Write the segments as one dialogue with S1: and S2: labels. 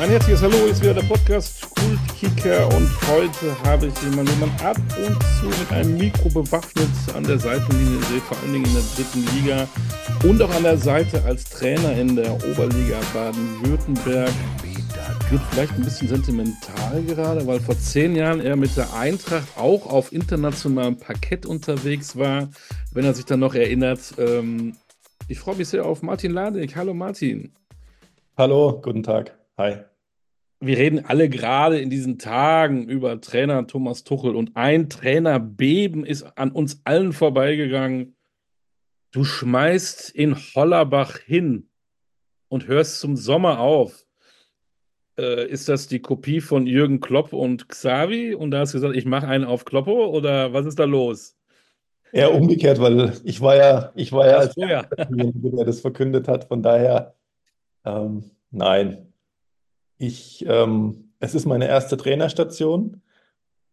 S1: Ein herzliches Hallo, ist wieder der Podcast Kultkicker und heute habe ich den man ab und zu mit einem Mikro bewaffnet an der Seitenlinie vor allen Dingen in der dritten Liga und auch an der Seite als Trainer in der Oberliga Baden-Württemberg. Wird vielleicht ein bisschen sentimental gerade, weil vor zehn Jahren er mit der Eintracht auch auf internationalem Parkett unterwegs war. Wenn er sich dann noch erinnert, ähm, ich freue mich sehr auf Martin Ladek. Hallo Martin.
S2: Hallo, guten Tag. Hi
S1: wir reden alle gerade in diesen Tagen über Trainer Thomas Tuchel und ein Trainerbeben ist an uns allen vorbeigegangen. Du schmeißt in Hollerbach hin und hörst zum Sommer auf. Äh, ist das die Kopie von Jürgen Klopp und Xavi? Und da hast du gesagt, ich mache einen auf Kloppo oder was ist da los?
S2: Eher umgekehrt, weil ich war ja, ich war ja als ja. der das verkündet hat. Von daher, ähm, nein, ich, ähm, es ist meine erste Trainerstation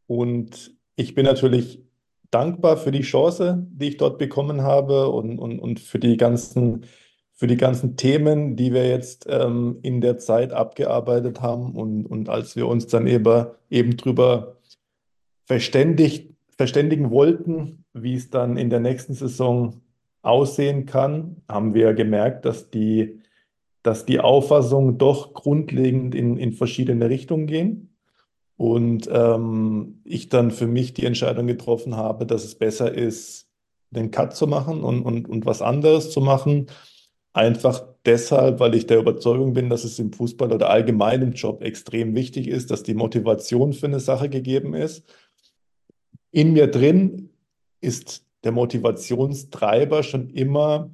S2: und ich bin natürlich dankbar für die Chance, die ich dort bekommen habe und, und, und für die ganzen, für die ganzen Themen, die wir jetzt ähm, in der Zeit abgearbeitet haben und, und als wir uns dann eben, eben drüber verständigt, verständigen wollten, wie es dann in der nächsten Saison aussehen kann, haben wir gemerkt, dass die dass die Auffassungen doch grundlegend in, in verschiedene Richtungen gehen. Und ähm, ich dann für mich die Entscheidung getroffen habe, dass es besser ist, den Cut zu machen und, und, und was anderes zu machen. Einfach deshalb, weil ich der Überzeugung bin, dass es im Fußball oder allgemein im Job extrem wichtig ist, dass die Motivation für eine Sache gegeben ist. In mir drin ist der Motivationstreiber schon immer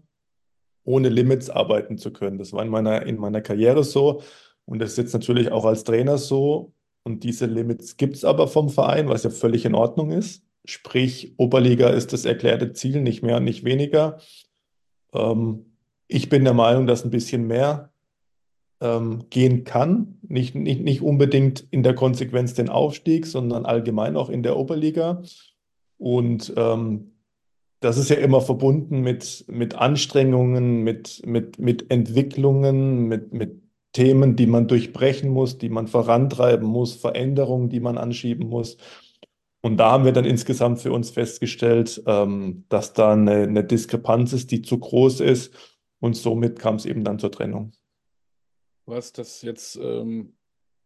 S2: ohne Limits arbeiten zu können. Das war in meiner, in meiner Karriere so und das ist jetzt natürlich auch als Trainer so. Und diese Limits gibt es aber vom Verein, was ja völlig in Ordnung ist. Sprich, Oberliga ist das erklärte Ziel, nicht mehr und nicht weniger. Ähm, ich bin der Meinung, dass ein bisschen mehr ähm, gehen kann. Nicht, nicht, nicht unbedingt in der Konsequenz den Aufstieg, sondern allgemein auch in der Oberliga. Und ähm, das ist ja immer verbunden mit, mit Anstrengungen, mit, mit, mit Entwicklungen, mit, mit Themen, die man durchbrechen muss, die man vorantreiben muss, Veränderungen, die man anschieben muss. Und da haben wir dann insgesamt für uns festgestellt, ähm, dass da eine, eine Diskrepanz ist, die zu groß ist. Und somit kam es eben dann zur Trennung.
S1: Du hast das jetzt ähm,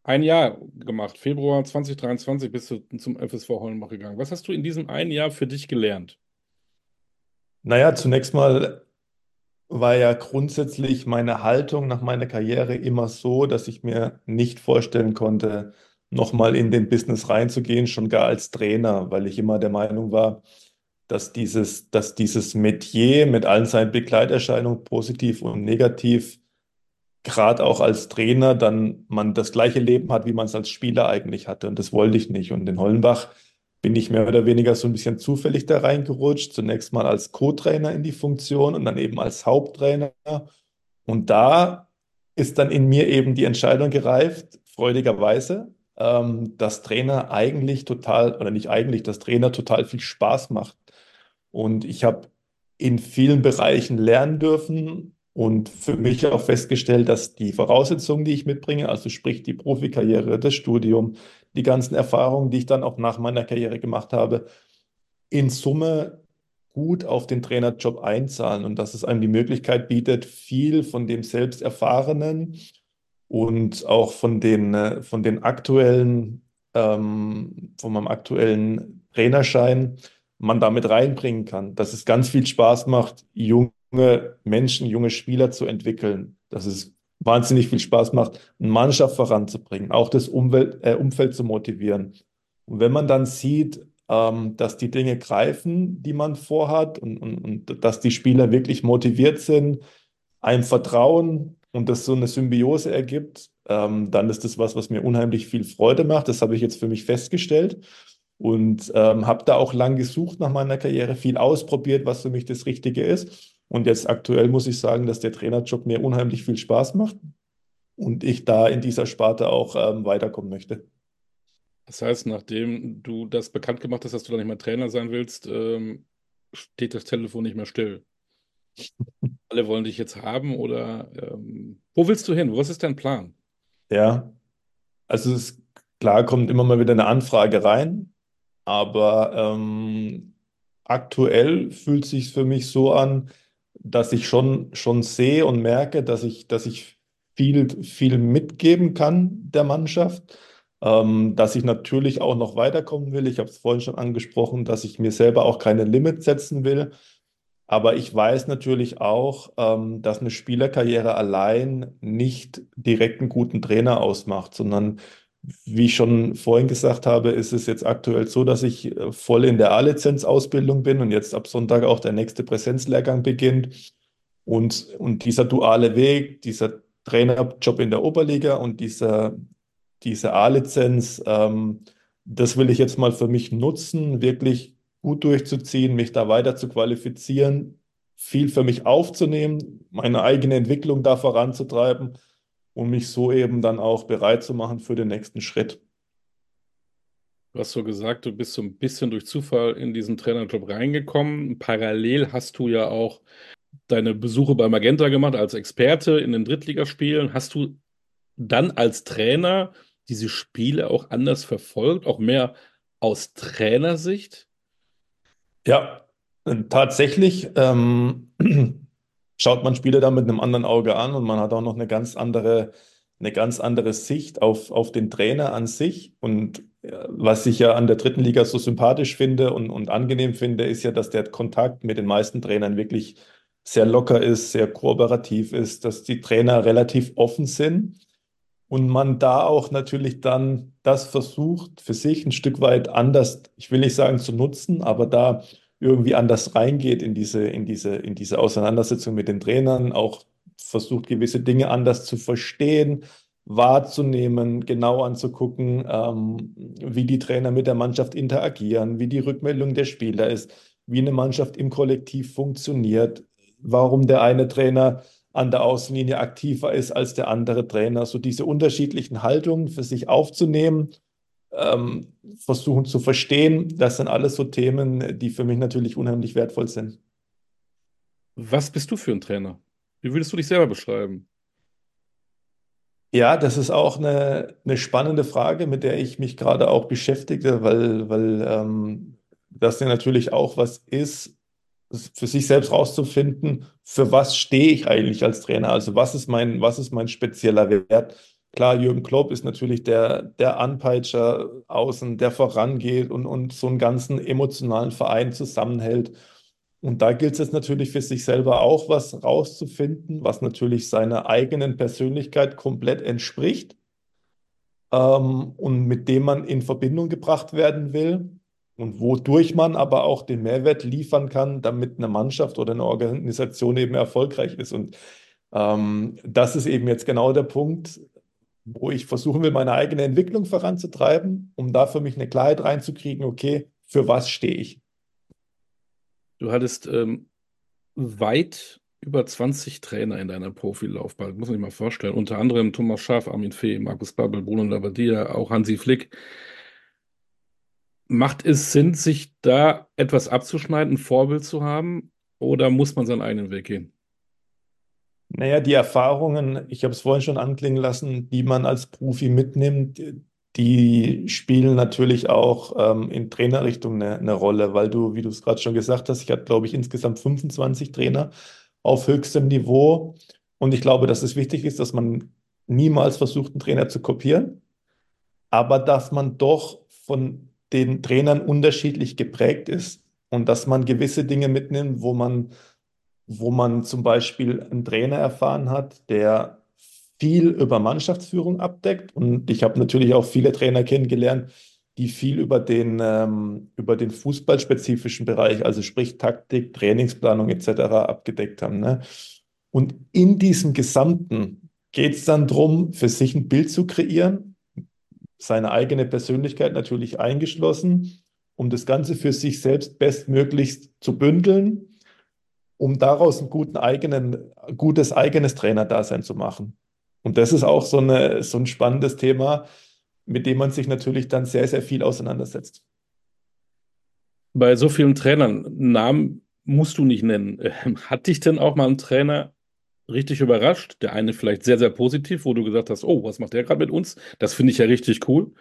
S1: ein Jahr gemacht. Februar 2023 bist du zum FSV Hollenbach gegangen. Was hast du in diesem einen Jahr für dich gelernt?
S2: Naja, zunächst mal war ja grundsätzlich meine Haltung nach meiner Karriere immer so, dass ich mir nicht vorstellen konnte, nochmal in den Business reinzugehen, schon gar als Trainer, weil ich immer der Meinung war, dass dieses, dass dieses Metier mit allen seinen Begleiterscheinungen, positiv und negativ, gerade auch als Trainer, dann man das gleiche Leben hat, wie man es als Spieler eigentlich hatte. Und das wollte ich nicht. Und in Hollenbach bin ich mehr oder weniger so ein bisschen zufällig da reingerutscht. Zunächst mal als Co-Trainer in die Funktion und dann eben als Haupttrainer. Und da ist dann in mir eben die Entscheidung gereift, freudigerweise, ähm, dass Trainer eigentlich total, oder nicht eigentlich, dass Trainer total viel Spaß macht. Und ich habe in vielen Bereichen lernen dürfen und für mich auch festgestellt, dass die Voraussetzungen, die ich mitbringe, also sprich die Profikarriere, das Studium, die ganzen Erfahrungen, die ich dann auch nach meiner Karriere gemacht habe, in Summe gut auf den Trainerjob einzahlen. Und dass es einem die Möglichkeit bietet, viel von dem selbst Erfahrenen und auch von den, äh, von den aktuellen, ähm, von meinem aktuellen Trainerschein man damit reinbringen kann, dass es ganz viel Spaß macht, junge Menschen, junge Spieler zu entwickeln, dass es wahnsinnig viel Spaß macht, eine Mannschaft voranzubringen, auch das Umwelt, äh, Umfeld zu motivieren. Und wenn man dann sieht, ähm, dass die Dinge greifen, die man vorhat und, und, und dass die Spieler wirklich motiviert sind, einem vertrauen und das so eine Symbiose ergibt, ähm, dann ist das was, was mir unheimlich viel Freude macht. Das habe ich jetzt für mich festgestellt und ähm, habe da auch lang gesucht nach meiner Karriere, viel ausprobiert, was für mich das Richtige ist. Und jetzt aktuell muss ich sagen, dass der Trainerjob mir unheimlich viel Spaß macht und ich da in dieser Sparte auch ähm, weiterkommen möchte.
S1: Das heißt, nachdem du das bekannt gemacht hast, dass du da nicht mehr Trainer sein willst, ähm, steht das Telefon nicht mehr still. Alle wollen dich jetzt haben oder ähm, wo willst du hin? Was ist dein Plan?
S2: Ja, also es ist klar, kommt immer mal wieder eine Anfrage rein, aber ähm, aktuell fühlt es sich für mich so an, dass ich schon, schon sehe und merke, dass ich, dass ich viel, viel mitgeben kann der Mannschaft, ähm, dass ich natürlich auch noch weiterkommen will. Ich habe es vorhin schon angesprochen, dass ich mir selber auch keine Limits setzen will. Aber ich weiß natürlich auch, ähm, dass eine Spielerkarriere allein nicht direkt einen guten Trainer ausmacht, sondern wie ich schon vorhin gesagt habe, ist es jetzt aktuell so, dass ich äh, voll in der A-Lizenz-Ausbildung bin und jetzt ab Sonntag auch der nächste Präsenzlehrgang beginnt. Und, und dieser duale Weg, dieser Trainerjob in der Oberliga und dieser, diese A-Lizenz, ähm, das will ich jetzt mal für mich nutzen, wirklich gut durchzuziehen, mich da weiter zu qualifizieren, viel für mich aufzunehmen, meine eigene Entwicklung da voranzutreiben und mich so eben dann auch bereit zu machen für den nächsten Schritt.
S1: Du hast so gesagt, du bist so ein bisschen durch Zufall in diesen Trainerjob reingekommen. Parallel hast du ja auch deine Besuche bei Magenta gemacht als Experte in den Drittligaspielen. Hast du dann als Trainer diese Spiele auch anders verfolgt, auch mehr aus Trainersicht?
S2: Ja, tatsächlich ähm, schaut man Spiele da mit einem anderen Auge an und man hat auch noch eine ganz andere, eine ganz andere Sicht auf, auf den Trainer an sich. Und was ich ja an der dritten Liga so sympathisch finde und, und angenehm finde, ist ja, dass der Kontakt mit den meisten Trainern wirklich sehr locker ist, sehr kooperativ ist, dass die Trainer relativ offen sind und man da auch natürlich dann das versucht, für sich ein Stück weit anders, ich will nicht sagen zu nutzen, aber da irgendwie anders reingeht in diese, in diese, in diese Auseinandersetzung mit den Trainern, auch versucht, gewisse Dinge anders zu verstehen, wahrzunehmen, genau anzugucken, ähm, wie die Trainer mit der Mannschaft interagieren, wie die Rückmeldung der Spieler ist, wie eine Mannschaft im Kollektiv funktioniert, warum der eine Trainer an der Außenlinie aktiver ist als der andere Trainer. So diese unterschiedlichen Haltungen für sich aufzunehmen, ähm, versuchen zu verstehen, das sind alles so Themen, die für mich natürlich unheimlich wertvoll sind.
S1: Was bist du für ein Trainer? Wie würdest du dich selber beschreiben?
S2: Ja, das ist auch eine, eine spannende Frage, mit der ich mich gerade auch beschäftige, weil, weil ähm, das ja natürlich auch was ist, für sich selbst rauszufinden, für was stehe ich eigentlich als Trainer? Also was ist mein, was ist mein spezieller Wert? Klar, Jürgen Klopp ist natürlich der, der Anpeitscher außen, der vorangeht und, und so einen ganzen emotionalen Verein zusammenhält. Und da gilt es natürlich für sich selber auch was rauszufinden, was natürlich seiner eigenen Persönlichkeit komplett entspricht ähm, und mit dem man in Verbindung gebracht werden will und wodurch man aber auch den Mehrwert liefern kann, damit eine Mannschaft oder eine Organisation eben erfolgreich ist. Und ähm, das ist eben jetzt genau der Punkt, wo ich versuchen will, meine eigene Entwicklung voranzutreiben, um da für mich eine Klarheit reinzukriegen, okay, für was stehe ich?
S1: Du hattest ähm, weit über 20 Trainer in deiner Profilaufbahn, muss man sich mal vorstellen. Unter anderem Thomas Schaaf, Armin Fee, Markus Babbel, Bruno Labbadia, auch Hansi Flick. Macht es Sinn, sich da etwas abzuschneiden, ein Vorbild zu haben, oder muss man seinen eigenen Weg gehen?
S2: Naja, die Erfahrungen, ich habe es vorhin schon anklingen lassen, die man als Profi mitnimmt, die spielen natürlich auch ähm, in Trainerrichtung eine, eine, Rolle, weil du, wie du es gerade schon gesagt hast, ich hatte, glaube ich, insgesamt 25 Trainer auf höchstem Niveau. Und ich glaube, dass es wichtig ist, dass man niemals versucht, einen Trainer zu kopieren, aber dass man doch von den Trainern unterschiedlich geprägt ist und dass man gewisse Dinge mitnimmt, wo man, wo man zum Beispiel einen Trainer erfahren hat, der viel über Mannschaftsführung abdeckt. Und ich habe natürlich auch viele Trainer kennengelernt, die viel über den, ähm, über den fußballspezifischen Bereich, also sprich Taktik, Trainingsplanung etc. abgedeckt haben. Ne? Und in diesem Gesamten geht es dann darum, für sich ein Bild zu kreieren seine eigene Persönlichkeit natürlich eingeschlossen, um das Ganze für sich selbst bestmöglichst zu bündeln, um daraus ein guten eigenen, gutes eigenes Trainerdasein zu machen. Und das ist auch so, eine, so ein spannendes Thema, mit dem man sich natürlich dann sehr, sehr viel auseinandersetzt.
S1: Bei so vielen Trainern, Namen musst du nicht nennen. Hat dich denn auch mal ein Trainer richtig überrascht. Der eine vielleicht sehr, sehr positiv, wo du gesagt hast, oh, was macht der gerade mit uns? Das finde ich ja richtig cool.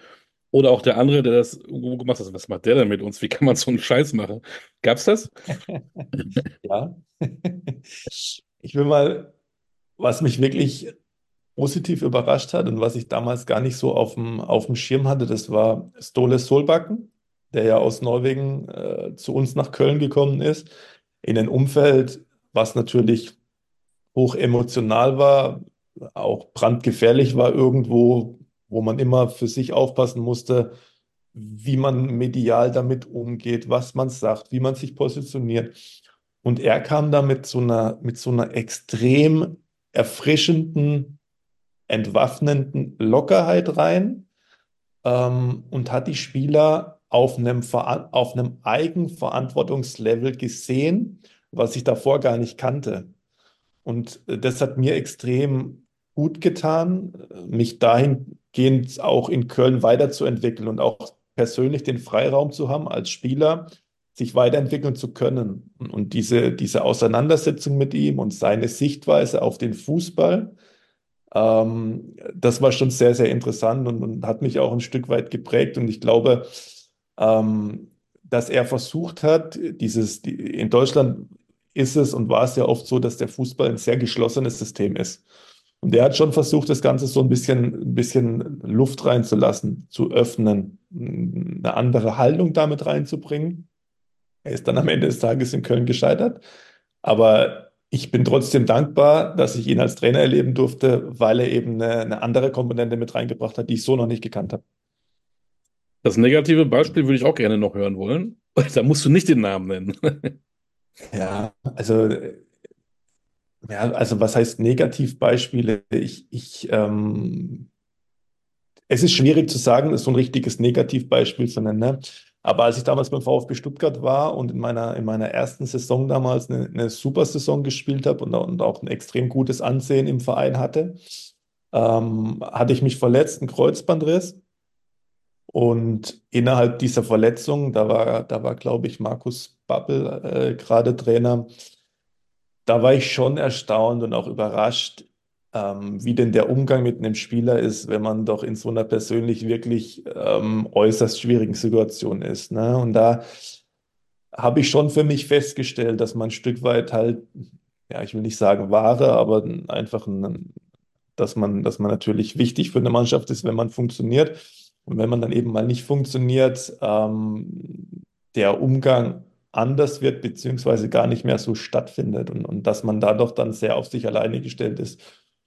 S1: Oder auch der andere, der das gemacht hat, was macht der denn mit uns? Wie kann man so einen Scheiß machen? Gab's das?
S2: Ja. Ich will mal, was mich wirklich positiv überrascht hat und was ich damals gar nicht so auf dem, auf dem Schirm hatte, das war Ståle Solbakken, der ja aus Norwegen äh, zu uns nach Köln gekommen ist, in ein Umfeld, was natürlich hoch emotional war, auch brandgefährlich war irgendwo, wo man immer für sich aufpassen musste, wie man medial damit umgeht, was man sagt, wie man sich positioniert. Und er kam da mit so einer, mit so einer extrem erfrischenden entwaffnenden Lockerheit rein ähm, und hat die Spieler auf einem, auf einem Eigenverantwortungslevel gesehen, was ich davor gar nicht kannte. Und äh, das hat mir extrem gut getan, mich dahingehend auch in Köln weiterzuentwickeln und auch persönlich den Freiraum zu haben, als Spieler sich weiterentwickeln zu können. Und diese, diese Auseinandersetzung mit ihm und seine Sichtweise auf den Fußball, ähm, das war schon sehr, sehr interessant und, und, hat mich auch ein Stück weit geprägt. Und ich glaube, ähm, dass er versucht hat, dieses, die, in Deutschland ist es und war es ja oft so, dass der Fußball ein sehr geschlossenes System ist. Und er hat schon versucht, das Ganze so ein bisschen, ein bisschen Luft reinzulassen, zu öffnen, eine andere Haltung damit reinzubringen. Er ist dann am Ende des Tages in Köln gescheitert. Aber ich bin trotzdem dankbar, dass ich ihn als Trainer erleben durfte, weil er eben eine, eine andere Komponente mit reingebracht hat, die ich so noch nicht gekannt habe.
S1: Das negative Beispiel würde ich auch gerne noch hören wollen. Da musst du nicht den Namen nennen.
S2: Ja, also, ja, also was heißt Negativbeispiele? Ich, ich, ähm, es ist schwierig zu sagen, so ein richtiges Negativbeispiel zu nennen. Ne? Aber als ich damals beim VfB Stuttgart war und in meiner, in meiner ersten Saison damals eine, eine super Saison gespielt habe und, und, auch ein extrem gutes Ansehen im Verein hatte, ähm, hatte ich mich verletzt, einen Kreuzbandriss. Und innerhalb dieser Verletzung, da war, da war glaube ich, Markus Babbel äh, gerade Trainer, da war ich schon erstaunt und auch überrascht, ähm, wie denn der Umgang mit einem Spieler ist, wenn man doch in so einer persönlich wirklich ähm, äußerst schwierigen Situation ist. Ne? Und da habe ich schon für mich festgestellt, dass man ein Stück weit halt, ja, ich will nicht sagen Ware, aber einfach, ein, dass man, dass man natürlich wichtig für eine Mannschaft ist, wenn man funktioniert. Und wenn man dann eben mal nicht funktioniert, ähm, der Umgang anders wird, beziehungsweise gar nicht mehr so stattfindet und, und dass man da doch dann sehr auf sich alleine gestellt ist.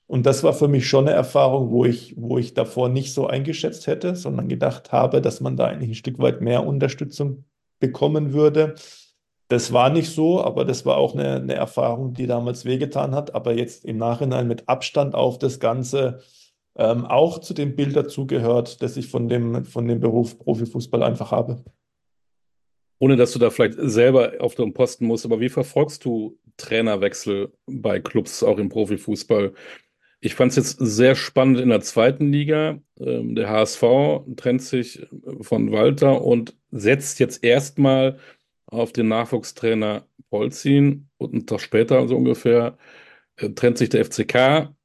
S2: Und das war für mich schon eine Erfahrung, wo ich, wo ich davor nicht so eingeschätzt hätte, sondern gedacht habe, dass man da eigentlich ein Stück weit mehr Unterstützung bekommen würde. Das war nicht so, aber das war auch eine, eine Erfahrung, die damals wehgetan hat. Aber jetzt im Nachhinein mit Abstand auf das Ganze ähm, auch zu dem Bild dazugehört, das ich von dem, von dem Beruf Profifußball einfach habe.
S1: Ohne dass du da vielleicht selber auf dem Posten musst, aber wie verfolgst du Trainerwechsel bei Clubs, auch im Profifußball? Ich fand es jetzt sehr spannend in der zweiten Liga. Ähm, der HSV trennt sich von Walter und setzt jetzt erstmal auf den Nachwuchstrainer Polzin und einen Tag später, also ungefähr, äh, trennt sich der FCK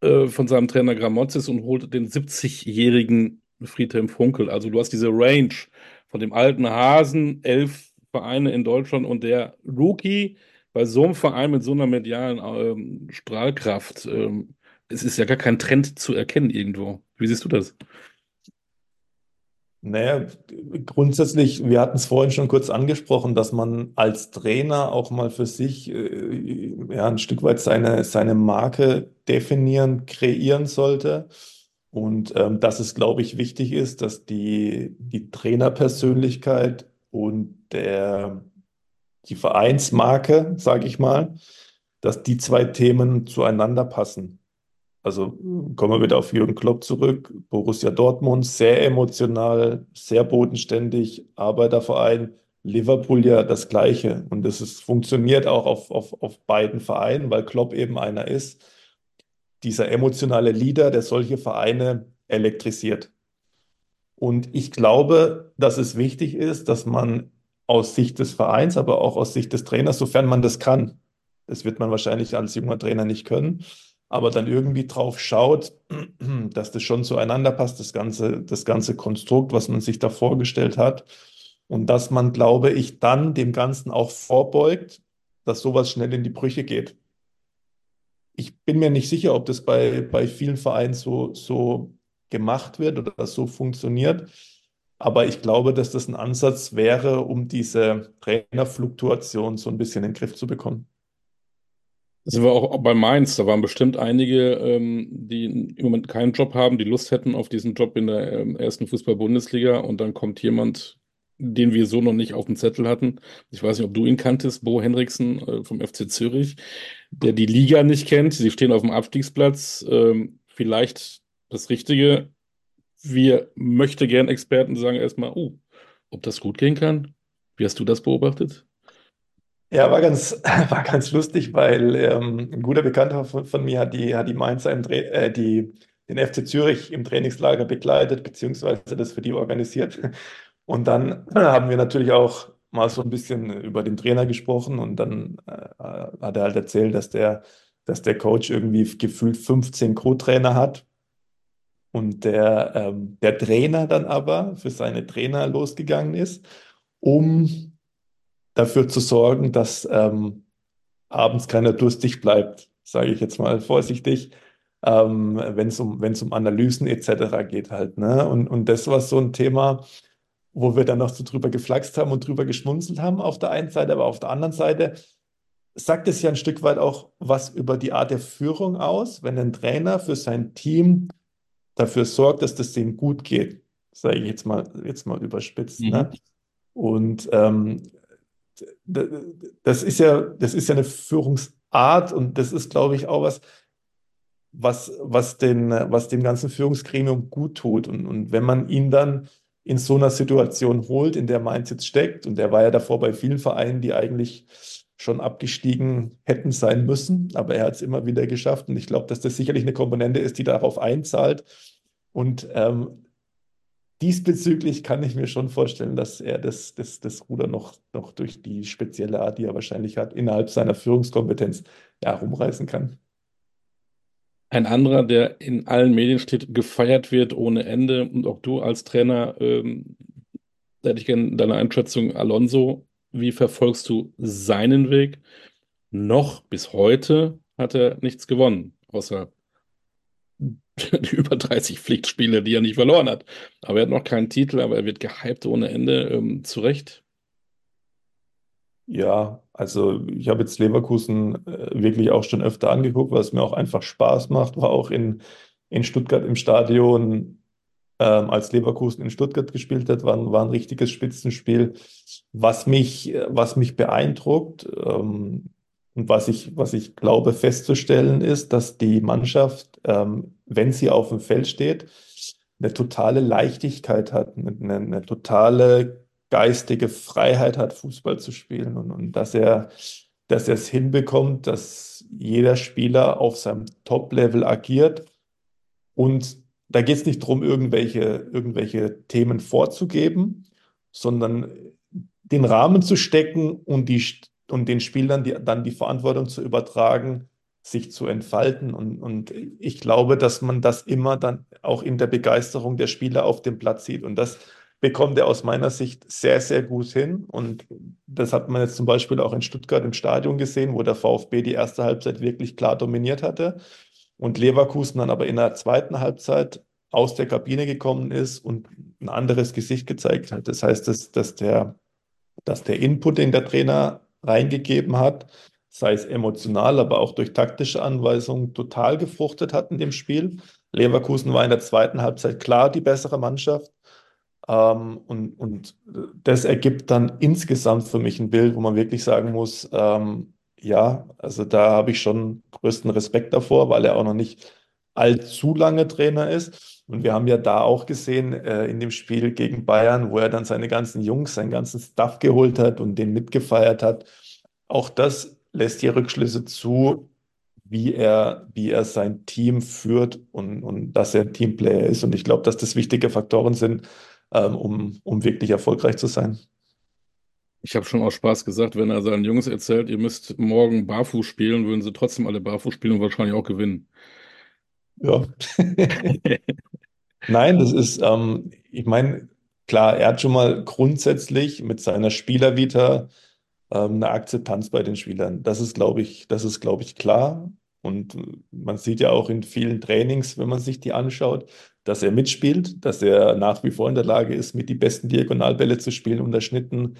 S1: äh, von seinem Trainer Gramozis und holt den 70-jährigen Friedhelm Funkel. Also du hast diese Range von dem alten Hasen, elf Vereine in Deutschland und der Rookie bei so einem Verein mit so einer medialen ähm, Strahlkraft. Ähm, es ist ja gar kein Trend zu erkennen irgendwo. Wie siehst du das?
S2: Naja, grundsätzlich, wir hatten es vorhin schon kurz angesprochen, dass man als Trainer auch mal für sich äh, ja, ein Stück weit seine, seine Marke definieren, kreieren sollte. Und ähm, dass es, glaube ich, wichtig ist, dass die, die Trainerpersönlichkeit und der, die Vereinsmarke, sage ich mal, dass die zwei Themen zueinander passen. Also kommen wir wieder auf Jürgen Klopp zurück. Borussia Dortmund, sehr emotional, sehr bodenständig, Arbeiterverein. Liverpool ja das Gleiche. Und das ist, funktioniert auch auf, auf, auf beiden Vereinen, weil Klopp eben einer ist. Dieser emotionale Leader, der solche Vereine elektrisiert. Und ich glaube, dass es wichtig ist, dass man aus Sicht des Vereins, aber auch aus Sicht des Trainers, sofern man das kann, Das wird man wahrscheinlich als junger Trainer nicht können, aber dann irgendwie drauf schaut, dass das schon zueinander passt, das ganze, das ganze Konstrukt, was man sich da vorgestellt hat. Und dass man, glaube ich, dann dem Ganzen auch vorbeugt, dass sowas schnell in die Brüche geht. Ich bin mir nicht sicher, ob das bei, bei vielen Vereinen so, so gemacht wird oder so funktioniert. Aber ich glaube, dass das ein Ansatz wäre, um diese Trainerfluktuation so ein bisschen in den Griff zu bekommen.
S1: Das sind wir auch bei Mainz. Da waren bestimmt einige, ähm, die im Moment keinen Job haben, die Lust hätten auf diesen Job in der ähm, ersten Fußball-Bundesliga. Und dann kommt jemand, den wir so noch nicht auf dem Zettel hatten. Ich weiß nicht, ob du ihn kanntest, Bo Henriksen äh, vom FC Zürich, der die Liga nicht kennt. Sie stehen auf dem Abstiegsplatz. Ähm, vielleicht das Richtige wir möchte gern Experten sagen erstmal, oh, ob das gut gehen kann. Wie hast du das beobachtet?
S2: Ja, war ganz, war ganz lustig, weil ähm, ein guter Bekannter von, von, mir hat die, hat die Mainzer im äh, die, den FC Zürich im Trainingslager begleitet, beziehungsweise das für die organisiert. Und dann haben wir natürlich auch mal so ein bisschen über den Trainer gesprochen und dann äh, hat er halt erzählt, dass der, dass der Coach irgendwie gefühlt 15 Co-Trainer hat und der, ähm, der Trainer dann aber für seine Trainer losgegangen ist, um dafür zu sorgen, dass ähm, abends keiner durstig bleibt, sage ich jetzt mal vorsichtig, ähm, wenn es um, um Analysen etc. geht halt. Ne? Und, und das war so ein Thema, wo wir dann noch so drüber geflaxt haben und drüber geschmunzelt haben auf der einen Seite, aber auf der anderen Seite sagt es ja ein Stück weit auch was über die Art der Führung aus, wenn ein Trainer für sein Team dafür sorgt, dass das denen gut geht, sage ich jetzt mal, jetzt mal überspitzt. Ne? Mhm. Ne? Und ähm, das ist ja, das ist ja eine Führungsart und das ist, glaube ich, auch was, was, was, den, was dem ganzen Führungsgremium gut tut. Und, und wenn man ihn dann in so einer Situation holt, in der Mainz jetzt steckt, und der war ja davor bei vielen Vereinen, die eigentlich schon abgestiegen hätten sein müssen, aber er hat es immer wieder geschafft. Und ich glaube, dass das sicherlich eine Komponente ist, die darauf einzahlt, und ähm, diesbezüglich kann ich mir schon vorstellen, dass er das, das, das Ruder noch, noch durch die spezielle Art, die er wahrscheinlich hat, innerhalb seiner Führungskompetenz ja, rumreißen kann.
S1: Ein anderer, der in allen Medien steht, gefeiert wird ohne Ende und auch du als Trainer, ähm, da hätte ich gerne deine Einschätzung, Alonso, wie verfolgst du seinen Weg? Noch bis heute hat er nichts gewonnen, außer die über 30 Pflichtspiele, die er nicht verloren hat. Aber er hat noch keinen Titel, aber er wird gehypt ohne Ende. Ähm, zu Recht.
S2: Ja, also ich habe jetzt Leverkusen äh, wirklich auch schon öfter angeguckt, was mir auch einfach Spaß macht. War auch in, in Stuttgart im Stadion, ähm, als Leverkusen in Stuttgart gespielt hat, war, war ein richtiges Spitzenspiel. Was mich, was mich beeindruckt, ähm, und was ich, was ich glaube festzustellen ist, dass die Mannschaft, ähm, wenn sie auf dem Feld steht, eine totale Leichtigkeit hat, eine, eine totale geistige Freiheit hat, Fußball zu spielen und, und dass er dass er es hinbekommt, dass jeder Spieler auf seinem Top-Level agiert. Und da geht es nicht darum, irgendwelche, irgendwelche Themen vorzugeben, sondern den Rahmen zu stecken und die, und den Spielern die, dann die Verantwortung zu übertragen, sich zu entfalten. Und, und ich glaube, dass man das immer dann auch in der Begeisterung der Spieler auf dem Platz sieht. Und das bekommt er aus meiner Sicht sehr, sehr gut hin. Und das hat man jetzt zum Beispiel auch in Stuttgart im Stadion gesehen, wo der VfB die erste Halbzeit wirklich klar dominiert hatte und Leverkusen dann aber in der zweiten Halbzeit aus der Kabine gekommen ist und ein anderes Gesicht gezeigt hat. Das heißt, dass, dass, der, dass der Input, den der Trainer reingegeben hat, sei es emotional, aber auch durch taktische Anweisungen, total gefruchtet hat in dem Spiel. Leverkusen war in der zweiten Halbzeit klar die bessere Mannschaft. Ähm, und, und das ergibt dann insgesamt für mich ein Bild, wo man wirklich sagen muss, ähm, ja, also da habe ich schon größten Respekt davor, weil er auch noch nicht allzu lange Trainer ist. Und wir haben ja da auch gesehen äh, in dem Spiel gegen Bayern, wo er dann seine ganzen Jungs, seinen ganzen Staff geholt hat und den mitgefeiert hat. Auch das lässt die Rückschlüsse zu, wie er, wie er sein Team führt und, und dass er ein Teamplayer ist. Und ich glaube, dass das wichtige Faktoren sind, ähm, um, um wirklich erfolgreich zu sein.
S1: Ich habe schon aus Spaß gesagt, wenn er seinen Jungs erzählt, ihr müsst morgen barfuß spielen, würden sie trotzdem alle barfuß spielen und wahrscheinlich auch gewinnen.
S2: Ja. Nein, das ist, ähm, ich meine, klar, er hat schon mal grundsätzlich mit seiner Spielervita ähm, eine Akzeptanz bei den Spielern. Das ist, glaube ich, das ist, glaube ich, klar. Und man sieht ja auch in vielen Trainings, wenn man sich die anschaut, dass er mitspielt, dass er nach wie vor in der Lage ist, mit die besten Diagonalbälle zu spielen, unterschnitten,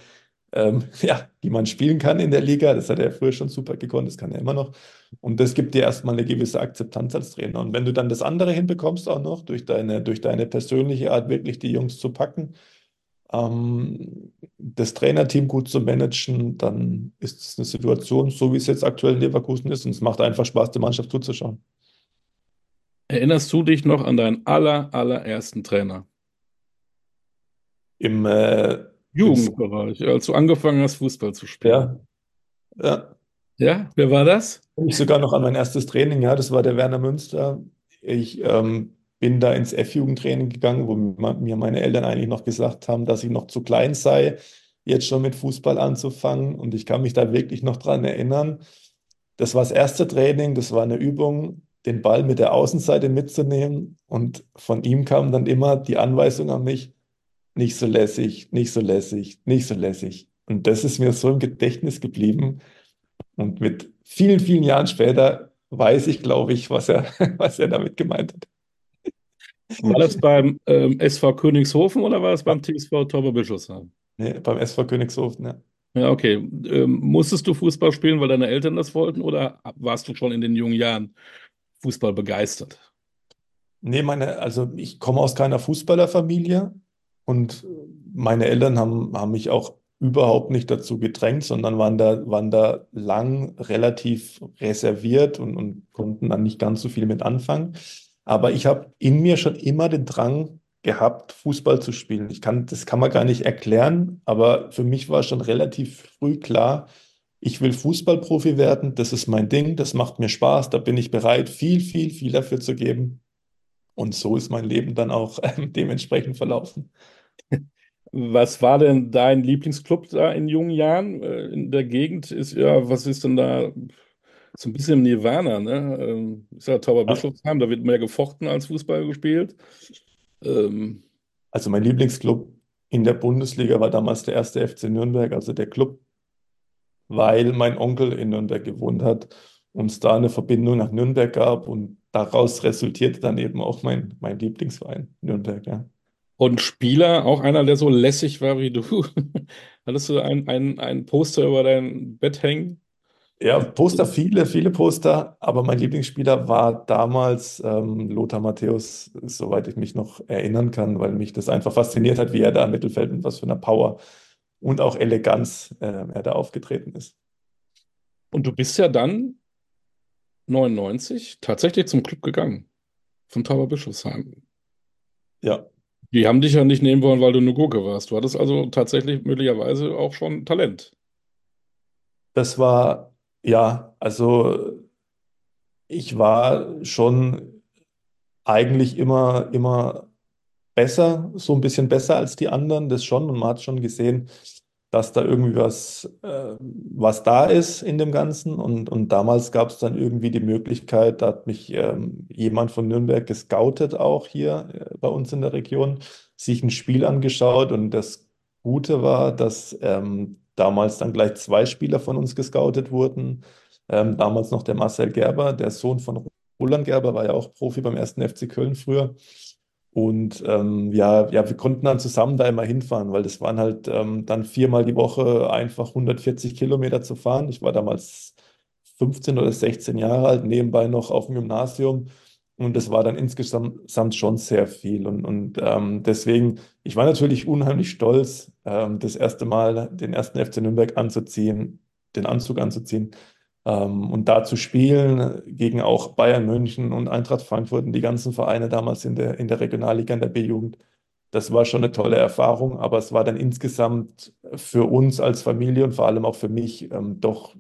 S2: ähm, ja, die man spielen kann in der Liga. Das hat er früher schon super gekonnt, das kann er immer noch. Und das gibt dir erstmal eine gewisse Akzeptanz als Trainer. Und wenn du dann das andere hinbekommst, auch noch durch deine, durch deine persönliche Art, wirklich die Jungs zu packen, ähm, das Trainerteam gut zu managen, dann ist es eine Situation, so wie es jetzt aktuell in Leverkusen ist. Und es macht einfach Spaß, der Mannschaft zuzuschauen.
S1: Erinnerst du dich noch an deinen aller, allerersten Trainer?
S2: Im äh,
S1: Jugendbereich, als du angefangen hast, Fußball zu spielen.
S2: Ja, ja.
S1: Ja, wer war das?
S2: Ich sogar noch an mein erstes Training, ja, das war der Werner Münster. Ich ähm, bin da ins F-Jugendtraining gegangen, wo mir meine Eltern eigentlich noch gesagt haben, dass ich noch zu klein sei, jetzt schon mit Fußball anzufangen. Und ich kann mich da wirklich noch dran erinnern. Das war das erste Training, das war eine Übung, den Ball mit der Außenseite mitzunehmen. Und von ihm kam dann immer die Anweisung an mich, nicht so lässig, nicht so lässig, nicht so lässig. Und das ist mir so im Gedächtnis geblieben. Und mit vielen, vielen Jahren später weiß ich, glaube ich, was er, was er damit gemeint hat.
S1: War das beim ähm, SV Königshofen oder war das beim TSV Torbe Bischofsheim?
S2: Nee, beim SV Königshofen, ja.
S1: Ja, okay. Ähm, musstest du Fußball spielen, weil deine Eltern das wollten oder warst du schon in den jungen Jahren Fußball begeistert?
S2: Nee, meine, also ich komme aus keiner Fußballerfamilie und meine Eltern haben, haben mich auch überhaupt nicht dazu gedrängt, sondern waren da, waren da lang relativ reserviert und, und konnten dann nicht ganz so viel mit anfangen. Aber ich habe in mir schon immer den Drang gehabt, Fußball zu spielen. Ich kann, das kann man gar nicht erklären, aber für mich war schon relativ früh klar, ich will Fußballprofi werden, das ist mein Ding, das macht mir Spaß, da bin ich bereit, viel, viel, viel dafür zu geben. Und so ist mein Leben dann auch äh, dementsprechend verlaufen.
S1: Was war denn dein Lieblingsclub da in jungen Jahren äh, in der Gegend? Ist ja, was ist denn da so ein bisschen Nirvana, ne? Ähm, ist ja Tauberbischofsheim, da wird mehr gefochten als Fußball gespielt. Ähm,
S2: also mein Lieblingsclub in der Bundesliga war damals der erste FC Nürnberg, also der Club, weil mein Onkel in Nürnberg gewohnt hat und es da eine Verbindung nach Nürnberg gab und daraus resultierte dann eben auch mein, mein Lieblingsverein Nürnberg, ja.
S1: Und Spieler, auch einer, der so lässig war wie du. Hattest du ein, ein, ein Poster über dein Bett hängen?
S2: Ja, Poster, viele, viele Poster, aber mein Lieblingsspieler war damals ähm, Lothar Matthäus, soweit ich mich noch erinnern kann, weil mich das einfach fasziniert hat, wie er da im Mittelfeld mit was für einer Power und auch Eleganz äh, er da aufgetreten ist.
S1: Und du bist ja dann 99 tatsächlich zum Club gegangen, von Tauberbischofsheim.
S2: Ja.
S1: Die haben dich ja nicht nehmen wollen, weil du eine Gurke warst. Du hattest also tatsächlich möglicherweise auch schon Talent.
S2: Das war ja, also ich war schon eigentlich immer, immer besser, so ein bisschen besser als die anderen, das schon. Und man hat schon gesehen, dass da irgendwie was, äh, was da ist in dem Ganzen. Und, und damals gab es dann irgendwie die Möglichkeit, da hat mich ähm, jemand von Nürnberg gescoutet, auch hier äh, bei uns in der Region, sich ein Spiel angeschaut. Und das Gute war, dass ähm, damals dann gleich zwei Spieler von uns gescoutet wurden. Ähm, damals noch der Marcel Gerber, der Sohn von Roland Gerber, war ja auch Profi beim ersten FC Köln früher. Und ähm, ja, ja, wir konnten dann zusammen da immer hinfahren, weil das waren halt ähm, dann viermal die Woche einfach 140 Kilometer zu fahren. Ich war damals 15 oder 16 Jahre alt, nebenbei noch auf dem Gymnasium. Und das war dann insgesamt schon sehr viel. Und, und ähm, deswegen, ich war natürlich unheimlich stolz, ähm, das erste Mal den ersten FC Nürnberg anzuziehen, den Anzug anzuziehen ähm, und da zu spielen gegen auch Bayern München und Eintracht Frankfurt und die ganzen Vereine damals in der, in der Regionalliga, in der B-Jugend. Das war schon eine tolle Erfahrung, aber es war dann insgesamt für uns als Familie und vor allem auch für mich ähm, doch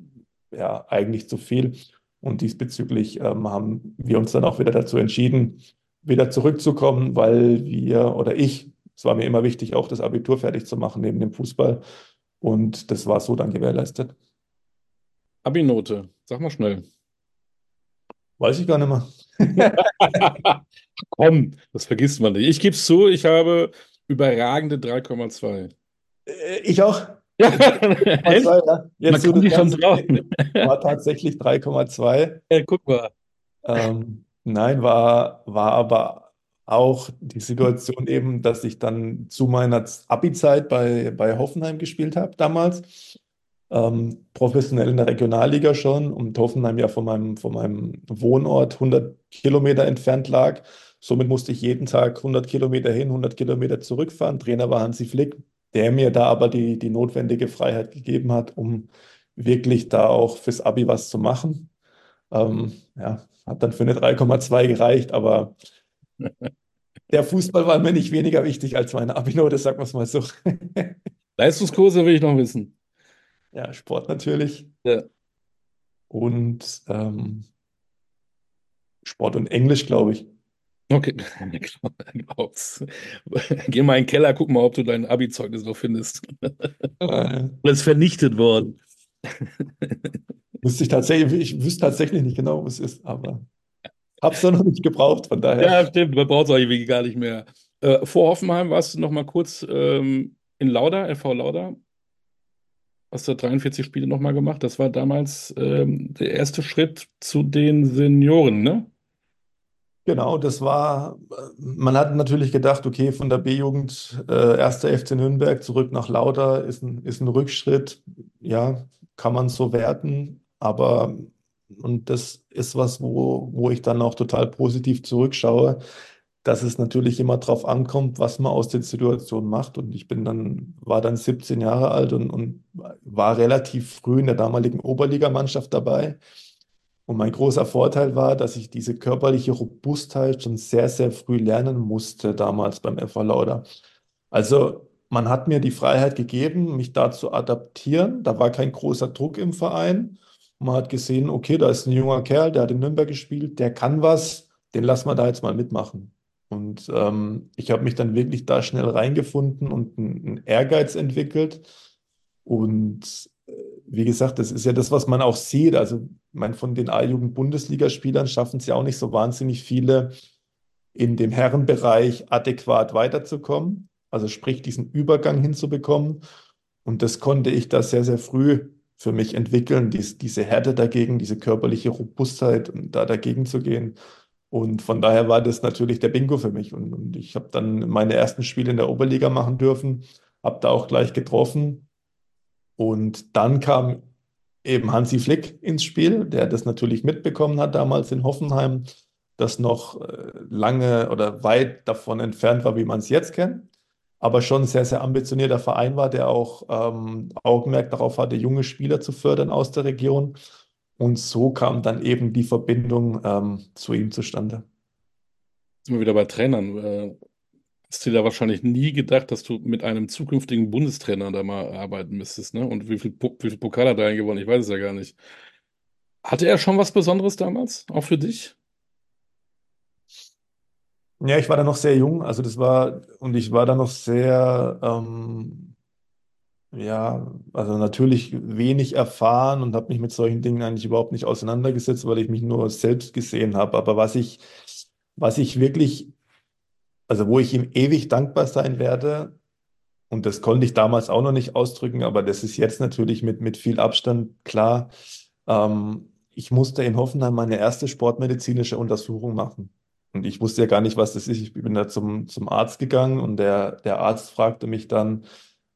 S2: ja, eigentlich zu viel. Und diesbezüglich ähm, haben wir uns dann auch wieder dazu entschieden, wieder zurückzukommen, weil wir oder ich, es war mir immer wichtig, auch das Abitur fertig zu machen neben dem Fußball. Und das war so dann gewährleistet.
S1: Abi-Note, sag mal schnell.
S2: Weiß ich gar nicht mehr.
S1: Komm, das vergisst man nicht. Ich gebe es zu, ich habe überragende 3,2.
S2: Äh, Ich auch.
S1: Ja,
S2: 3,2, ja.
S1: Man
S2: Jetzt,
S1: kann
S2: du
S1: sich schon trauen.
S2: war tatsächlich 3,2.
S1: Ja, guck mal.
S2: Ähm, nein, war, war aber auch die Situation eben, dass ich dann zu meiner Abi-Zeit bei, bei Hoffenheim gespielt habe damals. Ähm, professionell in der Regionalliga schon und Hoffenheim ja von meinem, von meinem Wohnort 100 Kilometer entfernt lag. Somit musste ich jeden Tag 100 Kilometer hin, 100 Kilometer zurückfahren. Trainer war Hansi Flick, der mir da aber die, die notwendige Freiheit gegeben hat, um wirklich da auch fürs Abi was zu machen. Ähm, ja, hat dann für eine 3,2 gereicht, aber der Fußball war mir nicht weniger wichtig als meine Abi-Note, sagen wir es mal so.
S1: Leistungskurse will ich noch wissen.
S2: Ja, Sport natürlich
S1: Ja.
S2: und ähm, Sport und Englisch, glaube ich.
S1: Okay, glaub's. Geh mal in den Keller, guck mal, ob du dein Abi-Zeugnis noch findest.
S2: Äh,
S1: Das ist vernichtet worden.
S2: wüsste ich tatsächlich, ich wüsste tatsächlich nicht genau, was es ist, aber habe es noch nicht gebraucht, von daher.
S1: Ja, stimmt, man braucht es eigentlich gar nicht mehr. Äh, vor Hoffenheim warst du noch mal kurz ähm, in Lauda, FV Lauda. Hast du 43 Spiele noch mal gemacht. Das war damals ähm, der erste Schritt zu den Senioren, ne?
S2: Genau, das war, man hat natürlich gedacht, okay, von der B-Jugend, äh, 1. FC Nürnberg zurück nach Lauda ist ein, ist ein Rückschritt. Ja, kann man so werten, aber und das ist was, wo, wo ich dann auch total positiv zurückschaue, dass es natürlich immer drauf ankommt, was man aus den Situationen macht. Und ich bin dann, war dann 17 Jahre alt und, und war relativ früh in der damaligen Oberligamannschaft dabei. Und mein großer Vorteil war, dass ich diese körperliche Robustheit schon sehr, sehr früh lernen musste, damals beim FV Lauda. Also man hat mir die Freiheit gegeben, mich da zu adaptieren. Da war kein großer Druck im Verein. Man hat gesehen, okay, da ist ein junger Kerl, der hat in Nürnberg gespielt, der kann was, den lassen wir da jetzt mal mitmachen. Und ähm, ich habe mich dann wirklich da schnell reingefunden und einen, Ehrgeiz entwickelt. Und wie gesagt, das ist ja das, was man auch sieht. Also, meine, von den A-Jugend-Bundesligaspielern schaffen es ja auch nicht so wahnsinnig viele, in dem Herrenbereich adäquat weiterzukommen. Also sprich, diesen Übergang hinzubekommen. Und das konnte ich da sehr, sehr früh für mich entwickeln, dies, diese Härte dagegen, diese körperliche Robustheit und da dagegen zu gehen. Und von daher war das natürlich der Bingo für mich. Und, und ich habe dann meine ersten Spiele in der Oberliga machen dürfen, habe da auch gleich getroffen. Und dann kam eben Hansi Flick ins Spiel, der das natürlich mitbekommen hat damals in Hoffenheim, das noch äh, lange oder weit davon entfernt war, wie man es jetzt kennt, aber schon ein sehr, sehr ambitionierter Verein war, der auch ähm, Augenmerk darauf hatte, junge Spieler zu fördern aus der Region. Und so kam dann eben die Verbindung ähm, zu ihm zustande.
S1: Sind wir wieder bei Trainern. Hast du da wahrscheinlich nie gedacht, dass du mit einem zukünftigen Bundestrainer da mal arbeiten müsstest, ne? Und wie viel, wie viel Pokal hat er gewonnen? Ich weiß es ja gar nicht. Hatte er schon was Besonderes damals, auch für dich?
S2: Ja, ich war da noch sehr jung, also das war, und ich war da noch sehr, ähm, ja, also natürlich wenig erfahren und habe mich mit solchen Dingen eigentlich überhaupt nicht auseinandergesetzt, weil ich mich nur selbst gesehen habe. Aber was ich, was ich wirklich, also wo ich ihm ewig dankbar sein werde, und das konnte ich damals auch noch nicht ausdrücken, aber das ist jetzt natürlich mit, mit viel Abstand klar. Ähm, ich musste in Hoffenheim meine erste sportmedizinische Untersuchung machen. Und ich wusste ja gar nicht, was das ist. Ich bin da zum, zum Arzt gegangen und der, der Arzt fragte mich dann,